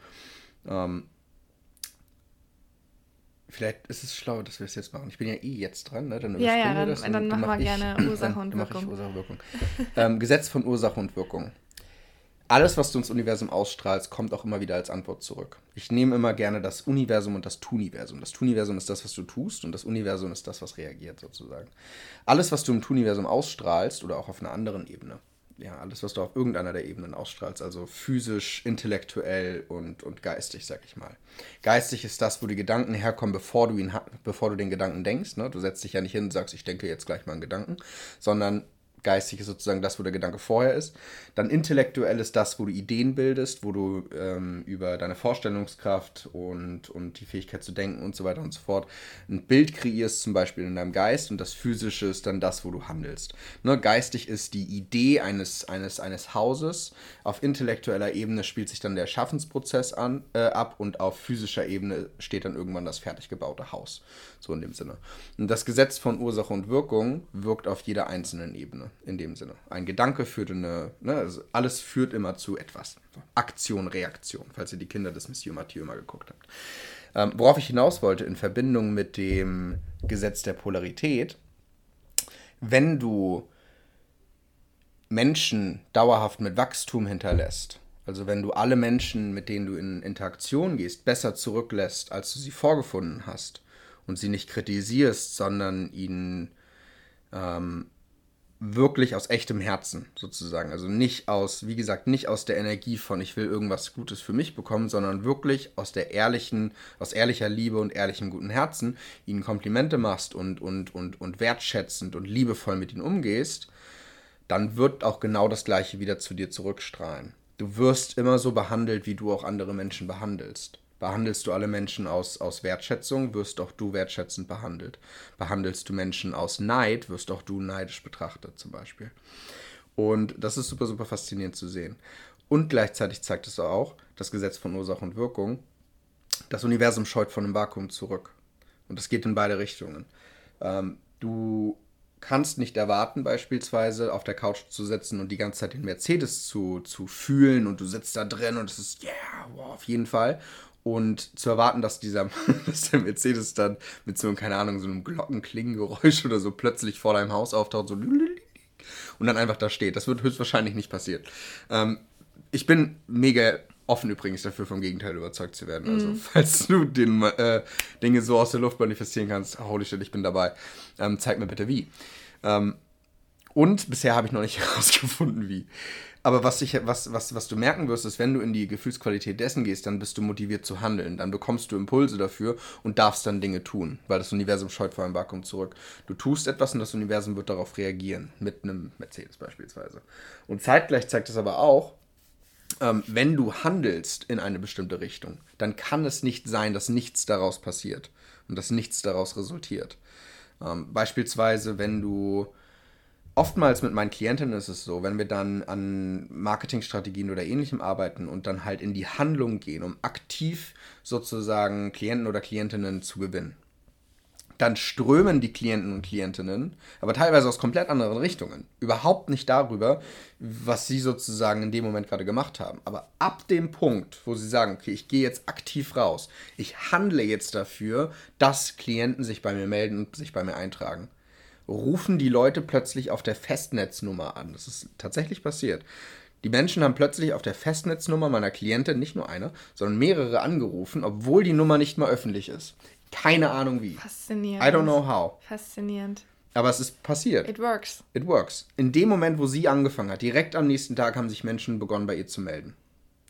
S1: Ähm, vielleicht ist es schlau, dass wir es jetzt machen. Ich bin ja eh jetzt dran, ne? Dann
S2: Ja, ja,
S1: wir
S2: dann-
S1: das und
S2: dann machen
S1: mach
S2: wir
S1: ich-
S2: gerne *laughs* Ursache
S1: dann
S2: und
S1: mach ich
S2: Wirkung.
S1: Ursache und Wirkung. ähm, Gesetz von Ursache und Wirkung. Alles, was du ins Universum ausstrahlst, kommt auch immer wieder als Antwort zurück. Ich nehme immer gerne das Universum und das Tuniversum. Das Tuniversum ist das, was du tust, und das Universum ist das, was reagiert, sozusagen. Alles, was du im Tuniversum ausstrahlst, oder auch auf einer anderen Ebene, ja, alles, was du auf irgendeiner der Ebenen ausstrahlst, also physisch, intellektuell und, und geistig, sag ich mal. Geistig ist das, wo die Gedanken herkommen, bevor du, ihn, bevor du den Gedanken denkst. Ne? Du setzt dich ja nicht hin und sagst, ich denke jetzt gleich mal einen Gedanken, sondern geistig ist sozusagen das, wo der Gedanke vorher ist. Dann intellektuell ist das, wo du Ideen bildest, wo du ähm, über deine Vorstellungskraft und, und die Fähigkeit zu denken und so weiter und so fort ein Bild kreierst, zum Beispiel in deinem Geist. Und das Physische ist dann das, wo du handelst. Ne? Geistig ist die Idee eines, eines, eines Hauses. Auf intellektueller Ebene spielt sich dann der Schaffensprozess an, äh, ab und auf physischer Ebene steht dann irgendwann das fertig gebaute Haus. So in dem Sinne. Und das Gesetz von Ursache und Wirkung wirkt auf jeder einzelnen Ebene in dem Sinne. Ein Gedanke führt in eine, ne, also alles führt immer zu etwas. Aktion, Reaktion, falls ihr die Kinder des Monsieur Mathieu mal geguckt habt. Ähm, worauf ich hinaus wollte, in Verbindung mit dem Gesetz der Polarität, wenn du Menschen dauerhaft mit Wachstum hinterlässt, also wenn du alle Menschen, mit denen du in Interaktion gehst, besser zurücklässt, als du sie vorgefunden hast und sie nicht kritisierst, sondern ihnen ähm, wirklich aus echtem Herzen sozusagen. Also nicht aus, wie gesagt, nicht aus der Energie von ich will irgendwas Gutes für mich bekommen, sondern wirklich aus der ehrlichen, aus ehrlicher Liebe und ehrlichem guten Herzen ihnen Komplimente machst und, und, und, und wertschätzend und liebevoll mit ihnen umgehst, dann wird auch genau das Gleiche wieder zu dir zurückstrahlen. Du wirst immer so behandelt, wie du auch andere Menschen behandelst. Behandelst du alle Menschen aus, aus Wertschätzung, wirst auch du wertschätzend behandelt. Behandelst du Menschen aus Neid, wirst auch du neidisch betrachtet zum Beispiel. Und das ist super, super faszinierend zu sehen. Und gleichzeitig zeigt es auch das Gesetz von Ursache und Wirkung. Das Universum scheut von einem Vakuum zurück. Und das geht in beide Richtungen. Ähm, du kannst nicht erwarten, beispielsweise auf der Couch zu sitzen und die ganze Zeit den Mercedes zu, zu fühlen und du sitzt da drin und es ist, yeah, wow, auf jeden Fall. Und zu erwarten, dass dieser *laughs* dass der Mercedes dann mit so, keine Ahnung, so einem Glockenklingengeräusch oder so plötzlich vor deinem Haus auftaucht, so und dann einfach da steht. Das wird höchstwahrscheinlich nicht passieren. Ähm, ich bin mega offen übrigens dafür, vom Gegenteil überzeugt zu werden. Also, falls du den, äh, Dinge so aus der Luft manifestieren kannst, holy shit, ich bin dabei. Ähm, zeig mir bitte wie. Ähm, und bisher habe ich noch nicht *laughs* herausgefunden, wie. Aber was, ich, was, was, was du merken wirst, ist, wenn du in die Gefühlsqualität dessen gehst, dann bist du motiviert zu handeln. Dann bekommst du Impulse dafür und darfst dann Dinge tun, weil das Universum scheut vor einem Vakuum zurück. Du tust etwas und das Universum wird darauf reagieren, mit einem Mercedes beispielsweise. Und zeitgleich zeigt es aber auch, ähm, wenn du handelst in eine bestimmte Richtung, dann kann es nicht sein, dass nichts daraus passiert und dass nichts daraus resultiert. Ähm, beispielsweise, wenn du oftmals mit meinen Klientinnen ist es so, wenn wir dann an Marketingstrategien oder ähnlichem arbeiten und dann halt in die Handlung gehen, um aktiv sozusagen Klienten oder Klientinnen zu gewinnen, dann strömen die Klienten und Klientinnen, aber teilweise aus komplett anderen Richtungen. Überhaupt nicht darüber, was sie sozusagen in dem Moment gerade gemacht haben. Aber ab dem Punkt, wo sie sagen, okay, ich gehe jetzt aktiv raus, ich handle jetzt dafür, dass Klienten sich bei mir melden und sich bei mir eintragen, rufen die Leute plötzlich auf der Festnetznummer an. Das ist tatsächlich passiert. Die Menschen haben plötzlich auf der Festnetznummer meiner Klientin nicht nur eine, sondern mehrere angerufen, obwohl die Nummer nicht mal öffentlich ist. Keine Ahnung wie.
S2: Faszinierend.
S1: I don't know how.
S2: Faszinierend.
S1: Aber es ist passiert.
S2: It works.
S1: It works. In dem Moment, wo sie angefangen hat, direkt am nächsten Tag haben sich Menschen begonnen, bei ihr zu melden.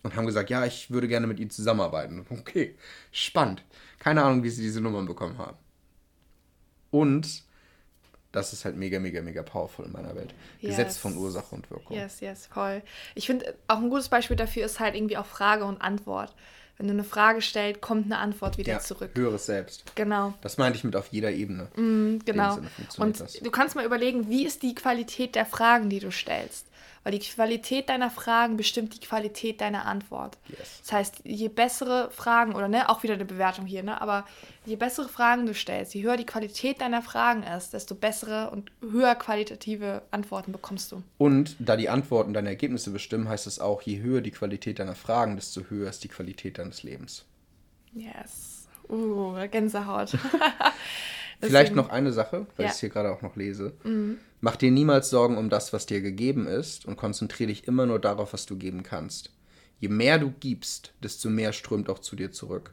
S1: Und haben gesagt, ja, ich würde gerne mit ihnen zusammenarbeiten. Okay, spannend. Keine Ahnung, wie sie diese Nummern bekommen haben. Und das ist halt mega, mega, mega powerful in meiner Welt. Gesetz
S2: Yes.
S1: von Ursache und Wirkung.
S2: Yes, yes, voll. Ich finde, auch ein gutes Beispiel dafür ist halt irgendwie auch Frage und Antwort. Wenn du eine Frage stellst, kommt eine Antwort wieder
S1: Ja,
S2: zurück.
S1: höheres Selbst.
S2: Genau.
S1: Das meinte ich mit auf jeder Ebene.
S2: Mhm, genau. Und
S1: das.
S2: du kannst mal überlegen, wie ist die Qualität der Fragen, die du stellst? Weil die Qualität deiner Fragen bestimmt die Qualität deiner Antwort. Yes. Das heißt, je bessere Fragen, oder ne, auch wieder eine Bewertung hier, ne, aber je bessere Fragen du stellst, je höher die Qualität deiner Fragen ist, desto bessere und höher qualitative Antworten bekommst du.
S1: Und da die Antworten deine Ergebnisse bestimmen, heißt es auch, je höher die Qualität deiner Fragen, desto höher ist die Qualität deines Lebens.
S2: Yes. Uh, Gänsehaut. *laughs*
S1: Vielleicht noch eine Sache, weil ja. ich es hier gerade auch noch lese. Mhm. Mach dir niemals Sorgen um das, was dir gegeben ist und konzentriere dich immer nur darauf, was du geben kannst. Je mehr du gibst, desto mehr strömt auch zu dir zurück.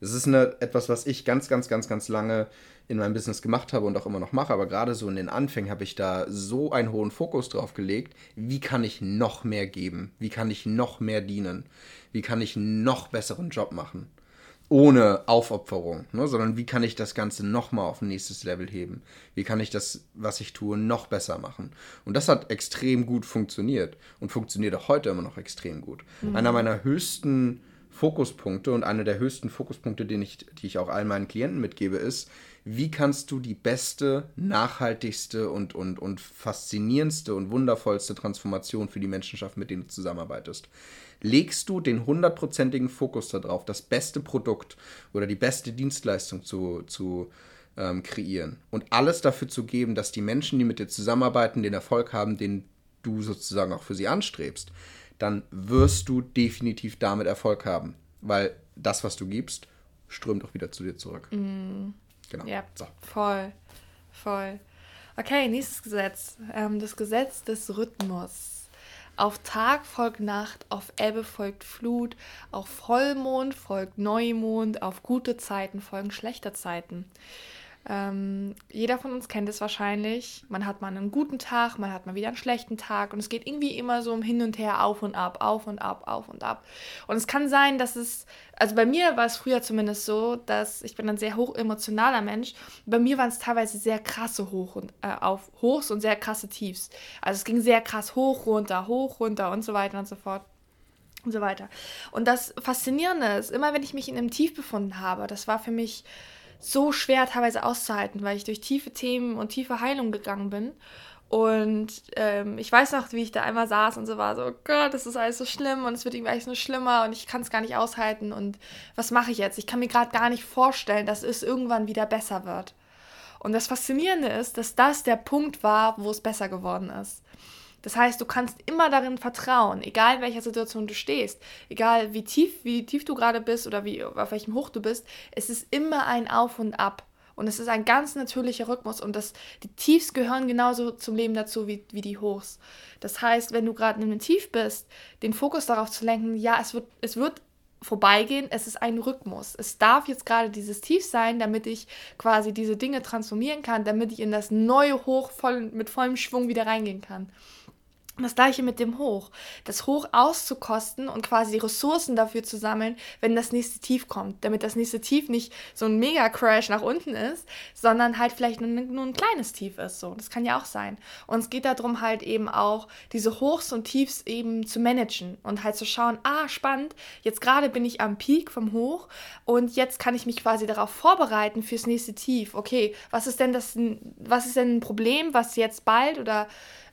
S1: Es ist eine, etwas, was ich ganz, ganz, ganz, ganz lange in meinem Business gemacht habe und auch immer noch mache, aber gerade so in den Anfängen habe ich da so einen hohen Fokus drauf gelegt, wie kann ich noch mehr geben? Wie kann ich noch mehr dienen? Wie kann ich noch besseren Job machen? Ohne Aufopferung, ne? sondern wie kann ich das Ganze nochmal auf ein nächstes Level heben? Wie kann ich das, was ich tue, noch besser machen? Und das hat extrem gut funktioniert und funktioniert auch heute immer noch extrem gut. Mhm. Einer meiner höchsten Fokuspunkte und einer der höchsten Fokuspunkte, den ich, die ich auch allen meinen Klienten mitgebe, ist, wie kannst du die beste, nachhaltigste und, und, und faszinierendste und wundervollste Transformation für die Menschen schaffen, mit denen du zusammenarbeitest? legst du den hundertprozentigen Fokus darauf, das beste Produkt oder die beste Dienstleistung zu, zu ähm, kreieren und alles dafür zu geben, dass die Menschen, die mit dir zusammenarbeiten, den Erfolg haben, den du sozusagen auch für sie anstrebst, dann wirst du definitiv damit Erfolg haben, weil das, was du gibst, strömt auch wieder zu dir zurück. Mm.
S2: Genau. Ja, so. voll, voll. Okay, nächstes Gesetz. Ähm, das Gesetz des Rhythmus. Auf Tag folgt Nacht, auf Ebbe folgt Flut, auf Vollmond folgt Neumond, auf gute Zeiten folgen schlechte Zeiten. Ähm, jeder von uns kennt es wahrscheinlich. Man hat mal einen guten Tag, man hat mal wieder einen schlechten Tag und es geht irgendwie immer so um hin und her, auf und ab, auf und ab, auf und ab. Und es kann sein, dass es, also bei mir war es früher zumindest so, dass ich bin ein sehr hoch emotionaler Mensch. Bei mir waren es teilweise sehr krasse Hoch und äh, auf Hochs und sehr krasse Tiefs. Also es ging sehr krass hoch, runter, hoch, runter und so weiter und so fort und so weiter. Und das Faszinierende ist, immer wenn ich mich in einem Tief befunden habe, das war für mich so schwer teilweise auszuhalten, weil ich durch tiefe Themen und tiefe Heilung gegangen bin. Und ähm, ich weiß noch, wie ich da einmal saß und so war, so, oh Gott, das ist alles so schlimm und es wird irgendwie alles nur schlimmer und ich kann es gar nicht aushalten und was mache ich jetzt? Ich kann mir gerade gar nicht vorstellen, dass es irgendwann wieder besser wird. Und das Faszinierende ist, dass das der Punkt war, wo es besser geworden ist. Das heißt, du kannst immer darin vertrauen, egal in welcher Situation du stehst, egal wie tief, wie tief du gerade bist oder wie, auf welchem Hoch du bist, es ist immer ein Auf und Ab. Und es ist ein ganz natürlicher Rhythmus und das, die Tiefs gehören genauso zum Leben dazu wie, wie die Hochs. Das heißt, wenn du gerade in einem Tief bist, den Fokus darauf zu lenken, ja, es wird, es wird vorbeigehen, es ist ein Rhythmus. Es darf jetzt gerade dieses Tief sein, damit ich quasi diese Dinge transformieren kann, damit ich in das neue Hoch voll, mit vollem Schwung wieder reingehen kann. Das gleiche mit dem Hoch. Das Hoch auszukosten und quasi die Ressourcen dafür zu sammeln, wenn das nächste Tief kommt. Damit das nächste Tief nicht so ein Mega-Crash nach unten ist, sondern halt vielleicht nur, nur ein kleines Tief ist. So, das kann ja auch sein. Und es geht darum, halt eben auch diese Hochs und Tiefs eben zu managen und halt zu schauen, ah, spannend, jetzt gerade bin ich am Peak vom Hoch und jetzt kann ich mich quasi darauf vorbereiten fürs nächste Tief. Okay, was ist denn das, was ist denn ein Problem, was jetzt bald oder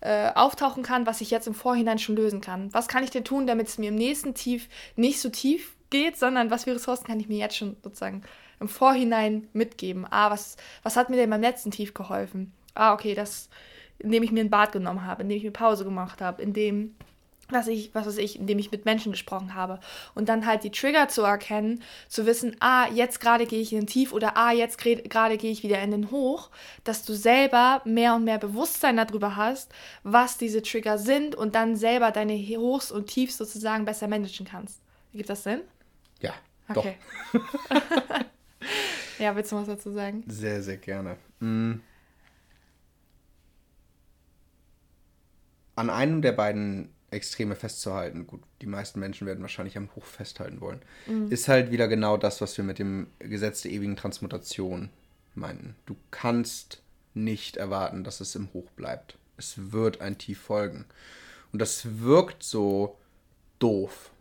S2: äh, auftauchen kann, was ich jetzt im Vorhinein schon lösen kann. Was kann ich denn tun, damit es mir im nächsten Tief nicht so tief geht, sondern was für Ressourcen kann ich mir jetzt schon sozusagen im Vorhinein mitgeben? Ah, was, was hat mir denn beim letzten Tief geholfen? Ah, okay, das, indem ich mir ein Bad genommen habe, indem ich mir Pause gemacht habe, indem was ich, was weiß ich, indem ich mit Menschen gesprochen habe. Und dann halt die Trigger zu erkennen, zu wissen, ah, jetzt gerade gehe ich in den Tief oder ah, jetzt gerade gehe ich wieder in den Hoch, dass du selber mehr und mehr Bewusstsein darüber hast, was diese Trigger sind und dann selber deine Hochs und Tiefs sozusagen besser managen kannst. Gibt das Sinn?
S1: Ja. Okay. *laughs*
S2: ja, willst du was dazu sagen?
S1: Sehr, sehr gerne. Mhm. An einem der beiden Extreme festzuhalten, gut, die meisten Menschen werden wahrscheinlich am Hoch festhalten wollen, mhm. ist halt wieder genau das, was wir mit dem Gesetz der ewigen Transmutation meinten. Du kannst nicht erwarten, dass es im Hoch bleibt. Es wird ein Tief folgen. Und das wirkt so doof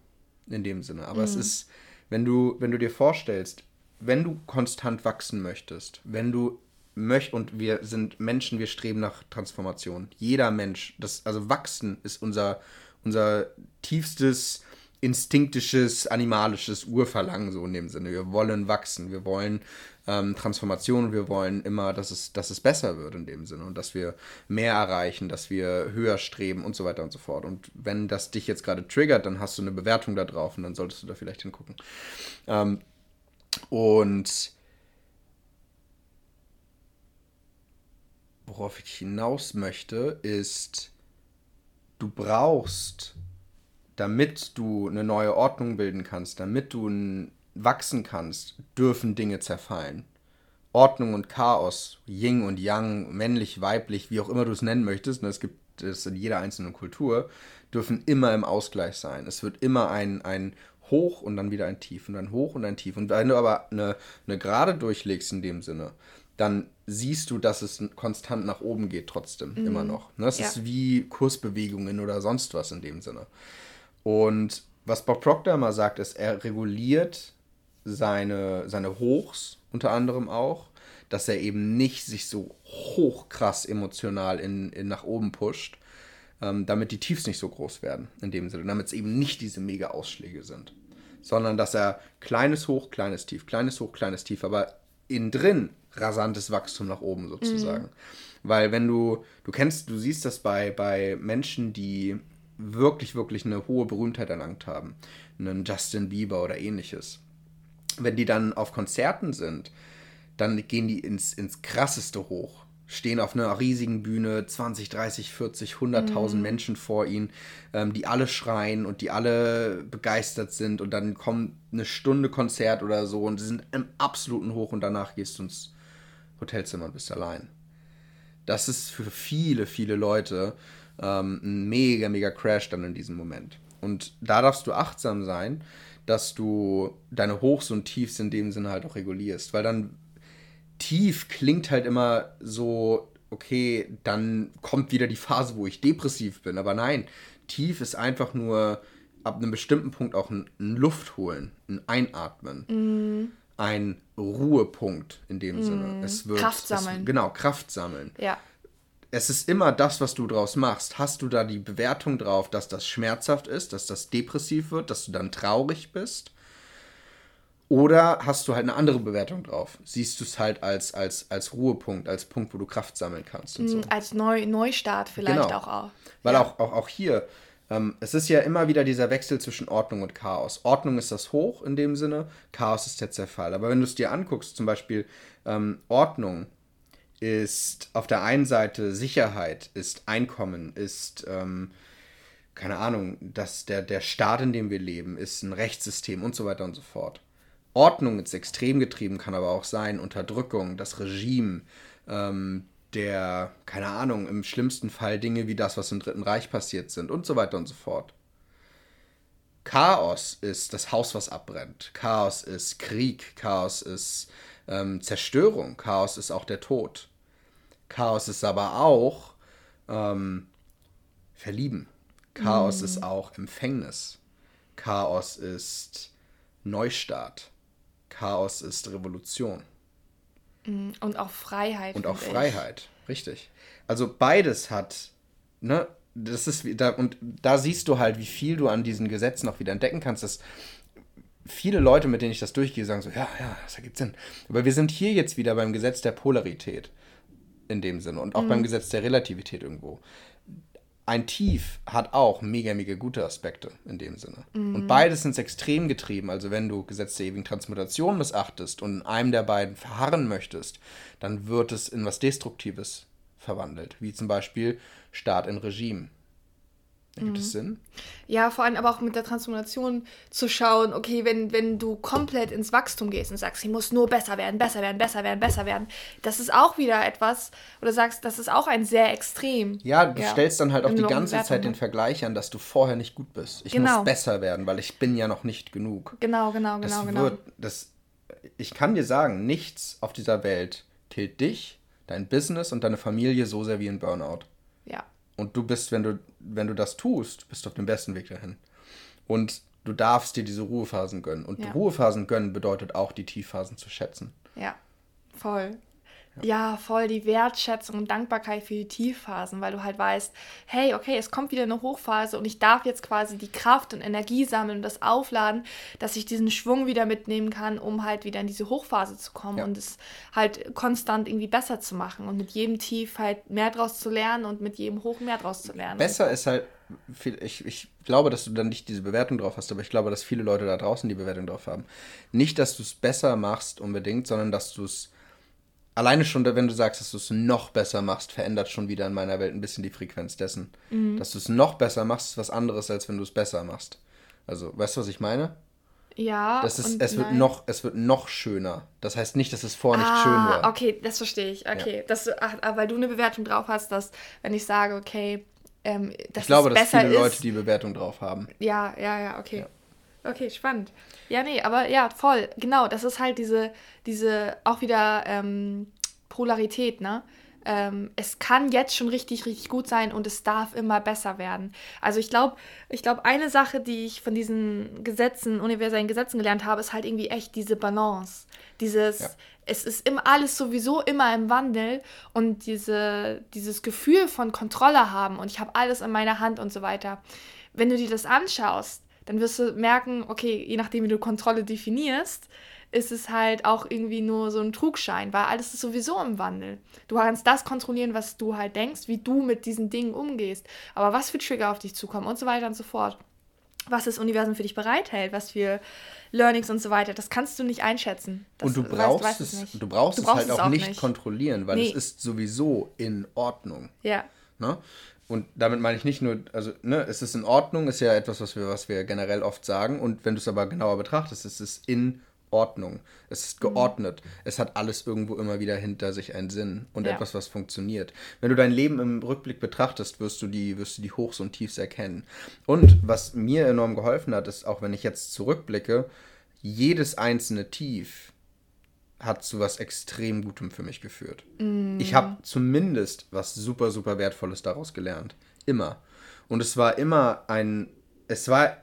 S1: in dem Sinne. Aber mhm. es ist, wenn du, wenn du dir vorstellst, wenn du konstant wachsen möchtest, wenn du möchte und wir sind Menschen, wir streben nach Transformation. Jeder Mensch, das also wachsen ist unser unser tiefstes instinktisches, animalisches Urverlangen, so in dem Sinne. Wir wollen wachsen, wir wollen ähm, Transformation, wir wollen immer, dass es, dass es besser wird in dem Sinne und dass wir mehr erreichen, dass wir höher streben und so weiter und so fort. Und wenn das dich jetzt gerade triggert, dann hast du eine Bewertung da drauf und dann solltest du da vielleicht hingucken. Ähm, und worauf ich hinaus möchte, ist, du brauchst damit du eine neue Ordnung bilden kannst, damit du wachsen kannst, dürfen Dinge zerfallen. Ordnung und Chaos, Yin und Yang, männlich, weiblich, wie auch immer du es nennen möchtest, und ne, es gibt es in jeder einzelnen Kultur, dürfen immer im Ausgleich sein. Es wird immer ein, ein Hoch und dann wieder ein Tief und ein Hoch und ein Tief. Und wenn du aber eine, eine Gerade durchlegst in dem Sinne, dann siehst du, dass es konstant nach oben geht trotzdem, mhm. immer noch. Das ne, ja. ist wie Kursbewegungen oder sonst was in dem Sinne. Und was Bob Proctor immer sagt, ist, er reguliert seine, seine Hochs unter anderem auch, dass er eben nicht sich so hochkrass emotional in, in nach oben pusht, ähm, damit die Tiefs nicht so groß werden, in dem Sinne, damit es eben nicht diese mega Ausschläge sind, sondern dass er kleines Hoch, kleines Tief, kleines Hoch, kleines Tief, aber innen drin rasantes Wachstum nach oben sozusagen. Mhm. Weil wenn du, du kennst, du siehst das bei, bei Menschen, die wirklich, wirklich eine hohe Berühmtheit erlangt haben, einen Justin Bieber oder ähnliches, wenn die dann auf Konzerten sind, dann gehen die ins, ins krasseste hoch. Stehen auf einer riesigen Bühne, 20, 30, 40, 100.000 mhm. Menschen vor ihnen, ähm, die alle schreien und die alle begeistert sind. Und dann kommt eine Stunde Konzert oder so und sie sind im absoluten Hoch und danach gehst du ins Hotelzimmer und bist allein. Das ist für viele, viele Leute ähm, ein mega, mega Crash dann in diesem Moment. Und da darfst du achtsam sein, dass du deine Hochs und Tiefs in dem Sinne halt auch regulierst. Weil dann tief klingt halt immer so, okay, dann kommt wieder die Phase, wo ich depressiv bin. Aber nein, tief ist einfach nur ab einem bestimmten Punkt auch ein, ein Luft holen, ein Einatmen. Mm. Ein Ruhepunkt in dem mm. Sinne. Es wird, Kraft sammeln. Es, genau, Kraft sammeln. Ja es ist immer das, was du draus machst. Hast du da die Bewertung drauf, dass das schmerzhaft ist, dass das depressiv wird, dass du dann traurig bist? Oder hast du halt eine andere Bewertung drauf? Siehst du es halt als, als, als Ruhepunkt, als Punkt, wo du Kraft sammeln kannst und
S2: so. Hm, als Neu Neustart vielleicht genau. auch. auch.
S1: Weil ja. auch, auch, auch hier, ähm, es ist ja immer wieder dieser Wechsel zwischen Ordnung und Chaos. Ordnung ist das Hoch in dem Sinne, Chaos ist der Zerfall. Aber wenn du es dir anguckst, zum Beispiel ähm, Ordnung ist auf der einen Seite Sicherheit, ist Einkommen, ist, ähm, keine Ahnung, dass der, der Staat, in dem wir leben, ist ein Rechtssystem und so weiter und so fort. Ordnung ist extrem getrieben, kann aber auch sein, Unterdrückung, das Regime, ähm, der, keine Ahnung, im schlimmsten Fall Dinge wie das, was im Dritten Reich passiert sind und so weiter und so fort. Chaos ist das Haus, was abbrennt. Chaos ist Krieg. Chaos ist ähm, Zerstörung. Chaos ist auch der Tod. Chaos ist aber auch ähm, Verlieben. Chaos mm. ist auch Empfängnis. Chaos ist Neustart. Chaos ist Revolution.
S2: Mm, und auch Freiheit.
S1: Und auch Freiheit, ich. richtig. Also beides hat, ne, das ist da und da siehst du halt, wie viel du an diesen Gesetzen auch wieder entdecken kannst. Dass viele Leute, mit denen ich das durchgehe, sagen so, ja, ja, das ergibt Sinn. Aber wir sind hier jetzt wieder beim Gesetz der Polarität in dem Sinne und auch mhm. beim Gesetz der Relativität irgendwo. Ein Tief hat auch mega, mega gute Aspekte in dem Sinne. Mhm. Und beides sind extrem getrieben. Also wenn du Gesetz der ewigen Transmutation missachtest und in einem der beiden verharren möchtest, dann wird es in was Destruktives verwandelt. Wie zum Beispiel Staat in Regime. Ergibt es mhm. Sinn?
S2: Ja, vor allem aber auch mit der Transformation zu schauen, okay, wenn, wenn du komplett ins Wachstum gehst und sagst, sie muss nur besser werden, besser werden, besser werden, besser werden, das ist auch wieder etwas, oder sagst, das ist auch ein sehr extrem.
S1: Ja, du ja, stellst dann halt auch die ganze Zeit den Vergleich an, dass du vorher nicht gut bist. Ich genau. muss besser werden, weil ich bin ja noch nicht genug.
S2: Genau, genau,
S1: das
S2: genau,
S1: wird, genau. Das, ich kann dir sagen, nichts auf dieser Welt killt dich, dein Business und deine Familie so sehr wie ein Burnout. Ja. Und du bist, wenn du, wenn du das tust, bist du auf dem besten Weg dahin. Und du darfst dir diese Ruhephasen gönnen. Und ja. Ruhephasen gönnen bedeutet auch, die Tiefphasen zu schätzen.
S2: Ja, voll. Ja, voll die Wertschätzung und Dankbarkeit für die Tiefphasen, weil du halt weißt, hey, okay, es kommt wieder eine Hochphase und ich darf jetzt quasi die Kraft und Energie sammeln und das aufladen, dass ich diesen Schwung wieder mitnehmen kann, um halt wieder in diese Hochphase zu kommen ja. und es halt konstant irgendwie besser zu machen und mit jedem Tief halt mehr draus zu lernen und mit jedem Hoch mehr draus zu lernen.
S1: Besser ist halt, ich, ich glaube, dass du dann nicht diese Bewertung drauf hast, aber ich glaube, dass viele Leute da draußen die Bewertung drauf haben. Nicht, dass du es besser machst unbedingt, sondern dass du es alleine schon, wenn du sagst, dass du es noch besser machst, verändert schon wieder in meiner Welt ein bisschen die Frequenz dessen. Mhm. Dass du es noch besser machst, ist was anderes, als wenn du es besser machst. Also, weißt du, was ich meine? Ja. Das ist, es, wird noch, es wird noch schöner. Das heißt nicht, dass es vorher ah, nicht schön
S2: war. Okay, das verstehe ich. Okay. Ja. Dass du, ach, weil du eine Bewertung drauf hast, dass, wenn ich sage, okay, ähm, dass ich glaube, es dass viele ist, Leute die Bewertung drauf haben. Ja, ja, ja, okay. Ja. Okay, spannend. Ja, nee, aber ja, voll. Genau, das ist halt diese, diese auch wieder ähm, Polarität, ne? Ähm, es kann jetzt schon richtig, richtig gut sein und es darf immer besser werden. Also ich glaube, ich glaube, eine Sache, die ich von diesen Gesetzen, universellen Gesetzen gelernt habe, ist halt irgendwie echt diese Balance. Dieses, ja. es ist immer alles sowieso immer im Wandel und diese, dieses Gefühl von Kontrolle haben und ich habe alles in meiner Hand und so weiter. Wenn du dir das anschaust, dann wirst du merken, okay, je nachdem, wie du Kontrolle definierst, ist es halt auch irgendwie nur so ein Trugschein, weil alles ist sowieso im Wandel. Du kannst das kontrollieren, was du halt denkst, wie du mit diesen Dingen umgehst, aber was für Trigger auf dich zukommen und so weiter und so fort. Was das Universum für dich bereithält, was für Learnings und so weiter, das kannst du nicht einschätzen. Das, und du brauchst,
S1: weißt, es, du brauchst, du brauchst es halt auch, auch nicht kontrollieren, weil nee. es ist sowieso in Ordnung. Ja. Ne? Und damit meine ich nicht nur, also, ne, es ist in Ordnung, ist ja etwas, was wir, was wir generell oft sagen. Und wenn du es aber genauer betrachtest, ist es in Ordnung. Es ist geordnet. Mhm. Es hat alles irgendwo immer wieder hinter sich einen Sinn und ja. etwas, was funktioniert. Wenn du dein Leben im Rückblick betrachtest, wirst du die, wirst du die Hochs und Tiefs erkennen. Und was mir enorm geholfen hat, ist, auch wenn ich jetzt zurückblicke, jedes einzelne Tief hat zu was extrem Gutem für mich geführt. Mm. Ich habe zumindest was super, super Wertvolles daraus gelernt. Immer. Und es war immer ein, es war,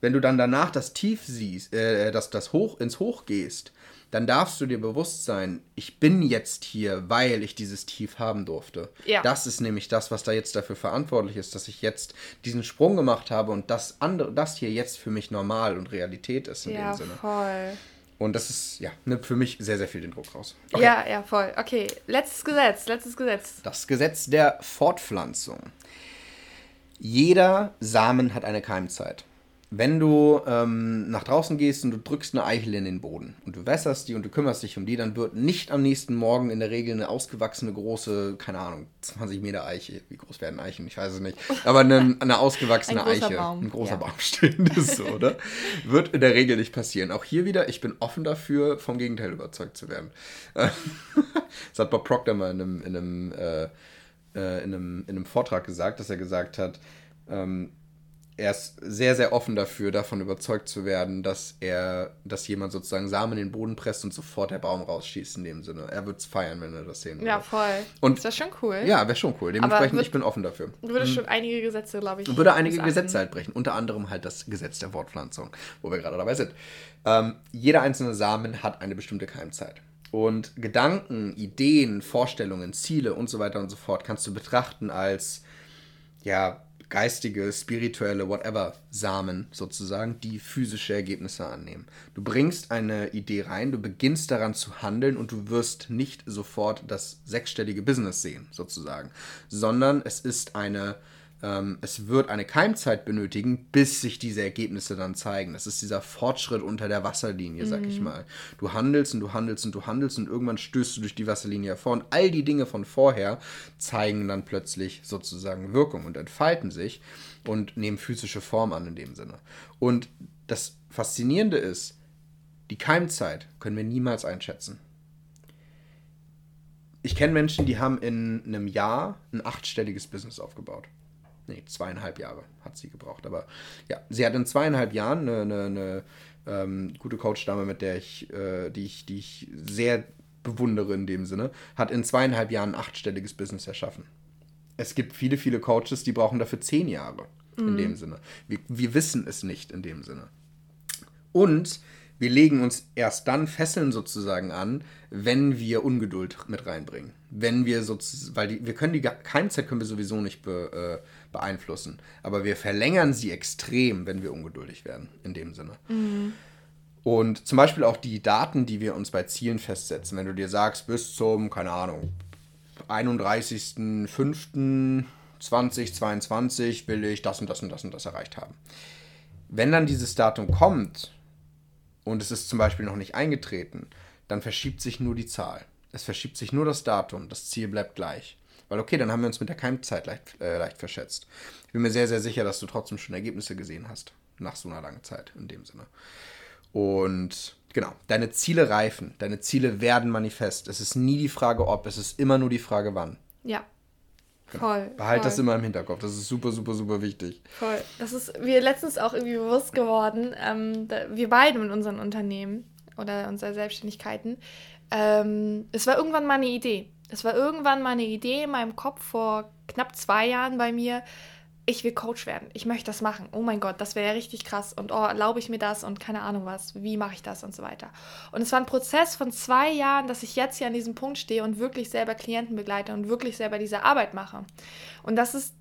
S1: wenn du dann danach das Tief siehst, äh, dass das Hoch ins Hoch gehst, dann darfst du dir bewusst sein, ich bin jetzt hier, weil ich dieses Tief haben durfte. Ja. Das ist nämlich das, was da jetzt dafür verantwortlich ist, dass ich jetzt diesen Sprung gemacht habe und das andere, das hier jetzt für mich normal und Realität ist in ja, dem Sinne. Voll. Und das ist, ja, nimmt für mich sehr, sehr viel den Druck raus.
S2: Okay. Ja, ja, voll. Okay, letztes Gesetz, letztes Gesetz.
S1: Das Gesetz der Fortpflanzung. Jeder Samen hat eine Keimzeit wenn du ähm, nach draußen gehst und du drückst eine Eichel in den Boden und du wässerst die und du kümmerst dich um die, dann wird nicht am nächsten Morgen in der Regel eine ausgewachsene große, keine Ahnung, 20 Meter Eiche, wie groß werden Eichen, ich weiß es nicht, aber eine, eine *laughs* ausgewachsene ein Eiche, Baum. ein großer ja. Baum stehen, das so, oder? *laughs* Wird in der Regel nicht passieren. Auch hier wieder, ich bin offen dafür, vom Gegenteil überzeugt zu werden. *laughs* das hat Bob Proctor mal in einem, in einem, äh, äh, in einem, in einem Vortrag gesagt, dass er gesagt hat, ähm, er ist sehr, sehr offen dafür, davon überzeugt zu werden, dass er, dass jemand sozusagen Samen in den Boden presst und sofort der Baum rausschießt in dem Sinne. Er würde es feiern, wenn er das sehen würde. Ja, voll. Und das wäre schon cool. Ja, wäre schon cool. Dementsprechend, würd, ich bin offen dafür.
S2: Würde mhm. schon einige Gesetze, glaube ich.
S1: Würde einige Gesetze halt brechen. Unter anderem halt das Gesetz der Wortpflanzung, wo wir gerade dabei sind. Ähm, jeder einzelne Samen hat eine bestimmte Keimzeit. Und Gedanken, Ideen, Vorstellungen, Ziele und so weiter und so fort kannst du betrachten als, ja, geistige, spirituelle, whatever Samen sozusagen, die physische Ergebnisse annehmen. Du bringst eine Idee rein, du beginnst daran zu handeln und du wirst nicht sofort das sechsstellige Business sehen, sozusagen, sondern es ist eine ähm, es wird eine Keimzeit benötigen, bis sich diese Ergebnisse dann zeigen. Das ist dieser Fortschritt unter der Wasserlinie, sag mhm. ich mal. Du handelst und du handelst und du handelst und irgendwann stößt du durch die Wasserlinie hervor und all die Dinge von vorher zeigen dann plötzlich sozusagen Wirkung und entfalten sich und nehmen physische Form an in dem Sinne. Und das Faszinierende ist, die Keimzeit können wir niemals einschätzen. Ich kenne Menschen, die haben in einem Jahr ein achtstelliges Business aufgebaut nee, zweieinhalb Jahre hat sie gebraucht. Aber ja, sie hat in zweieinhalb Jahren eine, eine, eine ähm, gute Coach-Dame, mit der ich, äh, die ich, die ich sehr bewundere in dem Sinne, hat in zweieinhalb Jahren ein achtstelliges Business erschaffen. Es gibt viele, viele Coaches, die brauchen dafür zehn Jahre in mhm. dem Sinne. Wir, wir wissen es nicht in dem Sinne. Und wir legen uns erst dann Fesseln sozusagen an, wenn wir Ungeduld mit reinbringen. Wenn wir sozusagen, weil die, wir können die Keimzeit können wir sowieso nicht be, äh, beeinflussen, aber wir verlängern sie extrem, wenn wir ungeduldig werden, in dem Sinne. Mhm. Und zum Beispiel auch die Daten, die wir uns bei Zielen festsetzen. Wenn du dir sagst, bis zum, keine Ahnung, 31.05.2022 will ich das und das und das und das erreicht haben. Wenn dann dieses Datum kommt und es ist zum Beispiel noch nicht eingetreten, dann verschiebt sich nur die Zahl. Es verschiebt sich nur das Datum, das Ziel bleibt gleich. Weil okay, dann haben wir uns mit der Keimzeit leicht, äh, leicht verschätzt. Ich bin mir sehr, sehr sicher, dass du trotzdem schon Ergebnisse gesehen hast. Nach so einer langen Zeit, in dem Sinne. Und genau, deine Ziele reifen, deine Ziele werden manifest. Es ist nie die Frage ob, es ist immer nur die Frage wann. Ja. Genau. Voll. Behalt voll. das immer im Hinterkopf. Das ist super, super, super wichtig.
S2: Voll. Das ist mir letztens auch irgendwie bewusst geworden. Ähm, wir beide mit unseren Unternehmen oder unseren Selbstständigkeiten. Ähm, es war irgendwann mal eine Idee. Es war irgendwann mal eine Idee in meinem Kopf vor knapp zwei Jahren bei mir ich will Coach werden, ich möchte das machen. Oh mein Gott, das wäre ja richtig krass und oh, erlaube ich mir das und keine Ahnung was, wie mache ich das und so weiter. Und es war ein Prozess von zwei Jahren, dass ich jetzt hier an diesem Punkt stehe und wirklich selber Klienten begleite und wirklich selber diese Arbeit mache. Und das ist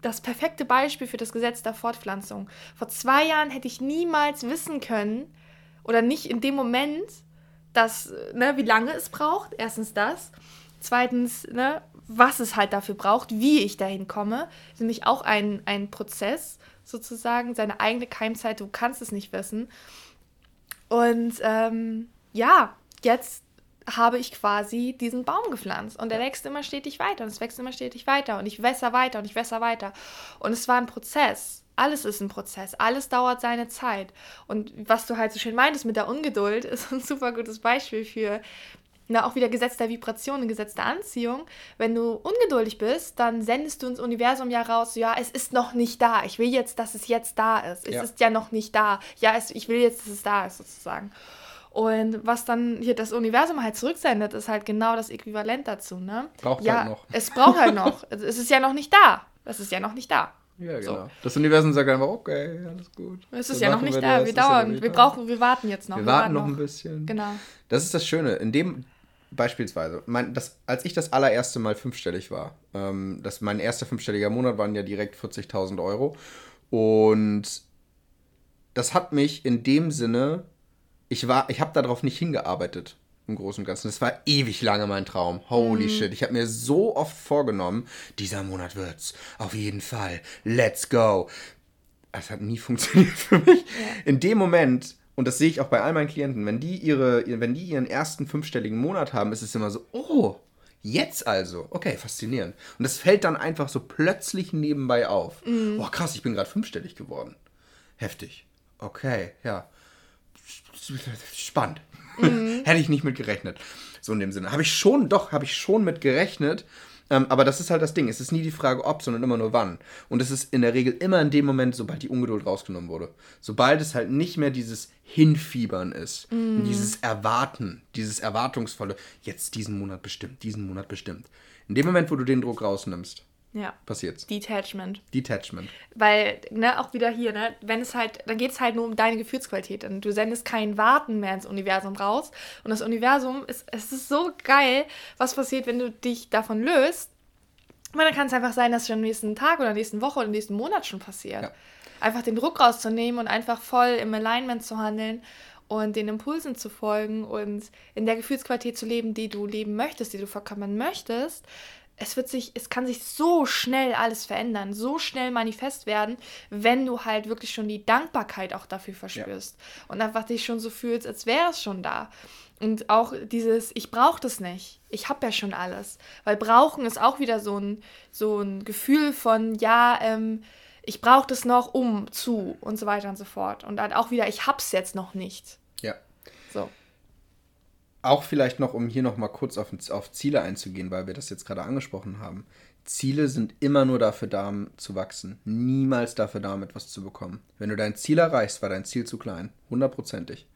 S2: das perfekte Beispiel für das Gesetz der Fortpflanzung. Vor zwei Jahren hätte ich niemals wissen können oder nicht in dem Moment, dass, ne, wie lange es braucht, erstens das. Zweitens, ne, was es halt dafür braucht, wie ich dahin komme. Ist nämlich auch ein, ein Prozess sozusagen, seine eigene Keimzeit, du kannst es nicht wissen. Und ähm, ja, jetzt habe ich quasi diesen Baum gepflanzt und er wächst immer stetig weiter und es wächst immer stetig weiter und ich wässer weiter und ich wässer weiter. Und es war ein Prozess. Alles ist ein Prozess, alles dauert seine Zeit. Und was du halt so schön meintest mit der Ungeduld, *laughs* ist ein super gutes Beispiel für, na, auch wieder Gesetz der Vibration, Gesetz der Anziehung. Wenn du ungeduldig bist, dann sendest du ins Universum ja raus, ja, es ist noch nicht da. Ich will jetzt, dass es jetzt da ist. Es ja. ist ja noch nicht da. Ja, es, ich will jetzt, dass es da ist, sozusagen. Und was dann hier das Universum halt zurücksendet, ist halt genau das Äquivalent dazu, ne? Braucht ja, halt noch. Es braucht halt *laughs* noch. es ist ja noch nicht da. Es ist ja noch nicht da.
S1: Ja, genau. So. Das Universum sagt einfach, okay, alles gut. Es ist ja noch nicht da,
S2: wir dauern, ja wir brauchen, wir warten jetzt noch.
S1: Wir, wir warten noch ein bisschen. Genau. Das ist das Schöne. In dem, Beispielsweise, mein, das, als ich das allererste Mal fünfstellig war, ähm, das, mein erster fünfstelliger Monat waren ja direkt 40.000 Euro. Und das hat mich in dem Sinne, ich ich habe darauf nicht hingearbeitet im Großen und Ganzen. Das war ewig lange mein Traum. Holy mhm. shit. Ich habe mir so oft vorgenommen, dieser Monat wird's. Auf jeden Fall. Let's go. Das hat nie *laughs* funktioniert für mich. Ja. In dem Moment und das sehe ich auch bei all meinen Klienten, wenn die, ihre, wenn die ihren ersten fünfstelligen Monat haben, ist es immer so, oh, jetzt also. Okay, faszinierend. Und das fällt dann einfach so plötzlich nebenbei auf. Mhm. Oh, krass, ich bin gerade fünfstellig geworden. Heftig. Okay, ja. Spannend. Mhm. *laughs* Hätte ich nicht mit gerechnet. So in dem Sinne. Habe ich schon, doch, habe ich schon mit gerechnet. Ähm, aber das ist halt das Ding. Es ist nie die Frage ob, sondern immer nur wann. Und es ist in der Regel immer in dem Moment, sobald die Ungeduld rausgenommen wurde. Sobald es halt nicht mehr dieses Hinfiebern ist, mm. dieses Erwarten, dieses Erwartungsvolle, jetzt diesen Monat bestimmt, diesen Monat bestimmt. In dem Moment, wo du den Druck rausnimmst, ja. Passiert's.
S2: Detachment.
S1: Detachment.
S2: Weil, ne, auch wieder hier, ne, wenn es halt, dann geht es halt nur um deine Gefühlsqualität. Und du sendest kein Warten mehr ins Universum raus. Und das Universum ist, es ist so geil, was passiert, wenn du dich davon löst. Und dann kann es einfach sein, dass schon am nächsten Tag oder nächsten Woche oder nächsten Monat schon passiert. Ja. Einfach den Druck rauszunehmen und einfach voll im Alignment zu handeln und den Impulsen zu folgen und in der Gefühlsqualität zu leben, die du leben möchtest, die du verkörpern möchtest, es wird sich, es kann sich so schnell alles verändern, so schnell manifest werden, wenn du halt wirklich schon die Dankbarkeit auch dafür verspürst ja. und einfach dich schon so fühlst, als wäre es schon da. Und auch dieses, ich brauche das nicht, ich habe ja schon alles. Weil brauchen ist auch wieder so ein, so ein Gefühl von, ja, ähm, ich brauche das noch um, zu und so weiter und so fort. Und dann auch wieder, ich hab's jetzt noch nicht.
S1: Auch vielleicht noch, um hier noch mal kurz auf, auf Ziele einzugehen, weil wir das jetzt gerade angesprochen haben. Ziele sind immer nur dafür da, zu wachsen. Niemals dafür da, etwas zu bekommen. Wenn du dein Ziel erreichst, war dein Ziel zu klein. Hundertprozentig.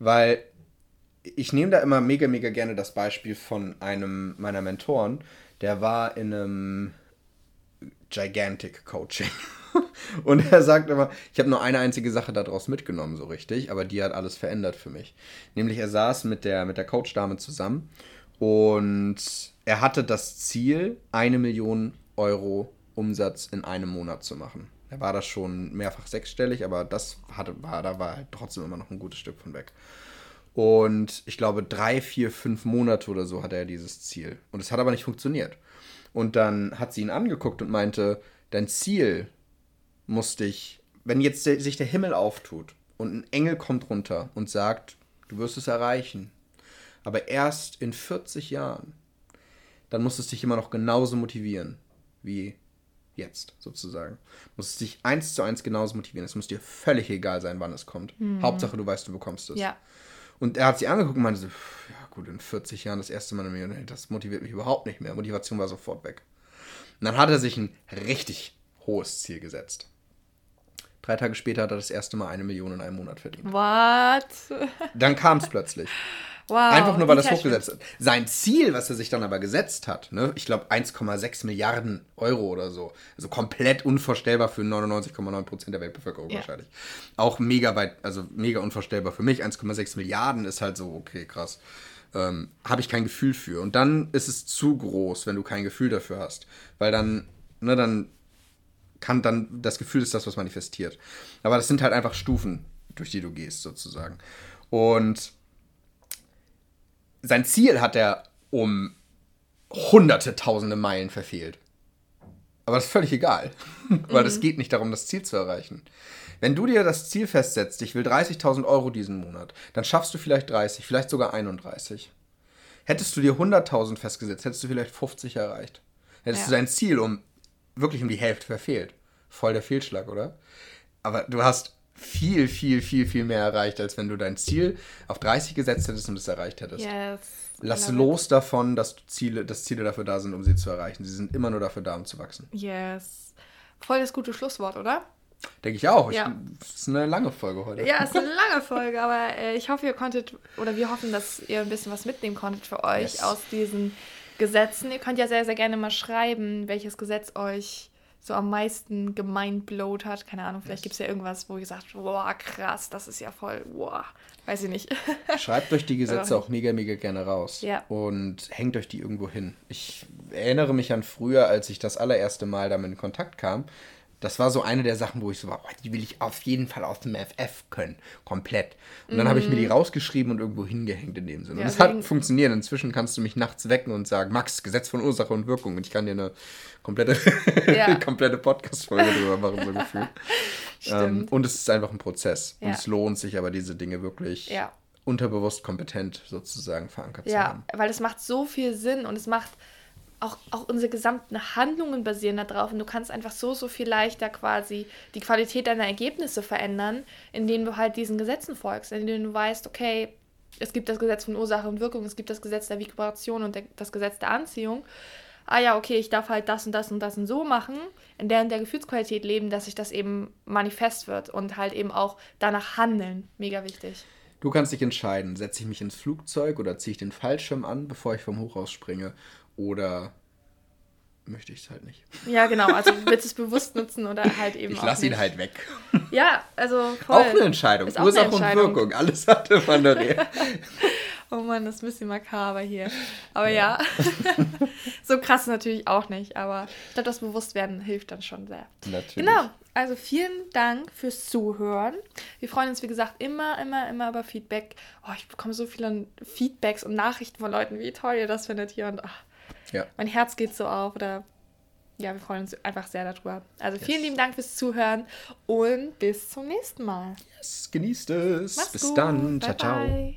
S1: Weil ich nehme da immer mega, mega gerne das Beispiel von einem meiner Mentoren. Der war in einem Gigantic Coaching. *laughs* *laughs* Und er sagt immer, ich habe nur eine einzige Sache daraus mitgenommen, so richtig, aber die hat alles verändert für mich. Nämlich er saß mit der, mit der Coach-Dame zusammen und er hatte das Ziel, eine Million Euro Umsatz in einem Monat zu machen. Er war da schon mehrfach sechsstellig, aber das hatte, war, da war halt trotzdem immer noch ein gutes Stück von weg. Und ich glaube, drei, vier, fünf Monate oder so hatte er dieses Ziel. Und es hat aber nicht funktioniert. Und dann hat sie ihn angeguckt und meinte, dein Ziel muss dich, wenn jetzt sich der Himmel auftut und ein Engel kommt runter und sagt, du wirst es erreichen, aber erst in 40 Jahren, dann muss es dich immer noch genauso motivieren wie jetzt sozusagen. Muss es dich eins zu eins genauso motivieren. Es muss dir völlig egal sein, wann es kommt. Mhm. Hauptsache, du weißt, du bekommst es. Ja. Und er hat sie angeguckt und meinte so, ja gut, in 40 Jahren das erste Mal eine Million, das motiviert mich überhaupt nicht mehr. Motivation war sofort weg. Und dann hat er sich ein richtig hohes Ziel gesetzt. Drei Tage später hat er das erste Mal eine Million in einem Monat verdient. What? *laughs* Dann kam es plötzlich. Wow, Einfach nur, weil er es hochgesetzt hat. Sein Ziel, was er sich dann aber gesetzt hat, ne, ich glaube 1,6 Milliarden Euro oder so. Also komplett unvorstellbar für 99,9 Prozent der Weltbevölkerung ja. wahrscheinlich. Auch mega weit, also mega unvorstellbar für mich. 1,6 Milliarden ist halt so, okay, krass. Ähm, Habe ich kein Gefühl für. Und dann ist es zu groß, wenn du kein Gefühl dafür hast. Weil dann, ne, dann kann dann, das Gefühl ist das, was manifestiert. Aber das sind halt einfach Stufen, durch die du gehst, sozusagen. Und sein Ziel hat er um hunderte, tausende Meilen verfehlt. Aber das ist völlig egal, *laughs* weil es mhm. geht nicht darum, das Ziel zu erreichen. Wenn du dir das Ziel festsetzt, ich will 30.000 Euro diesen Monat, dann schaffst du vielleicht 30, vielleicht sogar 31. Hättest du dir 100.000 festgesetzt, hättest du vielleicht 50 erreicht. Hättest ja. du dein Ziel um wirklich um die Hälfte verfehlt. Voll der Fehlschlag, oder? Aber du hast viel, viel, viel, viel mehr erreicht, als wenn du dein Ziel auf 30 gesetzt hättest und es erreicht hättest. Yes. Lass los davon, dass Ziele, dass Ziele dafür da sind, um sie zu erreichen. Sie sind immer nur dafür da, um zu wachsen.
S2: Yes. Voll das gute Schlusswort, oder?
S1: Denke ich auch. Ja. Es ist eine lange Folge heute.
S2: Ja, es ist eine *laughs* lange Folge, aber äh, ich hoffe, ihr konntet, oder wir hoffen, dass ihr ein bisschen was mitnehmen konntet für euch yes. aus diesen Gesetzen. Ihr könnt ja sehr, sehr gerne mal schreiben, welches Gesetz euch so am meisten gemeinblowt hat. Keine Ahnung, vielleicht gibt es ja irgendwas, wo ihr sagt, boah, krass, das ist ja voll, boah, weiß ich nicht. *laughs*
S1: Schreibt euch die Gesetze auch mega, mega gerne raus. Ja. Und hängt euch die irgendwo hin. Ich erinnere mich an früher, als ich das allererste Mal damit in Kontakt kam, das war so eine der Sachen, wo ich so war, oh, die will ich auf jeden Fall aus dem FF können. Komplett. Und dann habe ich mir die mhm. rausgeschrieben und irgendwo hingehängt in dem Sinne. Ja, und es hat funktioniert. Inzwischen kannst du mich nachts wecken und sagen, Max, Gesetz von Ursache und Wirkung. Und ich kann dir eine komplette, *laughs* ja. *laughs* komplette Podcast-Folge drüber machen, so gefühlt. *laughs* ähm, und es ist einfach ein Prozess. Ja. Und es lohnt sich aber, diese Dinge wirklich unterbewusst kompetent sozusagen verankert
S2: zu haben. Ja, weil es macht so viel Sinn und es macht auch, auch unsere gesamten Handlungen basieren darauf und du kannst einfach so, so viel leichter quasi die Qualität deiner Ergebnisse verändern, indem du halt diesen Gesetzen folgst, indem du weißt, okay, es gibt das Gesetz von Ursache und Wirkung, es gibt das Gesetz der Vibration und der, das Gesetz der Anziehung. Ah ja, okay, ich darf halt das und das und das und so machen, in der, in der Gefühlsqualität leben, dass sich das eben manifest wird und halt eben auch danach handeln. Mega wichtig.
S1: Du kannst dich entscheiden, setze ich mich ins Flugzeug oder ziehe ich den Fallschirm an, bevor ich vom Hochhaus springe oder möchte ich es halt nicht.
S2: Ja, genau. Also willst du es bewusst nutzen oder halt eben.
S1: Ich lasse ihn halt weg.
S2: Ja, also.
S1: Voll. Auch eine Entscheidung. Ist Ursache eine Entscheidung. und Wirkung. Alles hatte da. *laughs*
S2: oh Mann, das ist ein bisschen makaber hier. Aber ja. ja. *laughs* so krass natürlich auch nicht. Aber ich glaube, das Bewusstwerden hilft dann schon sehr. Natürlich. Genau. Also vielen Dank fürs Zuhören. Wir freuen uns, wie gesagt, immer, immer, immer über Feedback. Oh, ich bekomme so viele Feedbacks und Nachrichten von Leuten, wie toll ihr das findet hier. Und ach, ja. Mein Herz geht so auf oder ja, wir freuen uns einfach sehr darüber. Also vielen yes. lieben Dank fürs Zuhören und bis zum nächsten Mal.
S1: Yes, genießt es. Mach's Bis gut. dann. Bye ciao, ciao.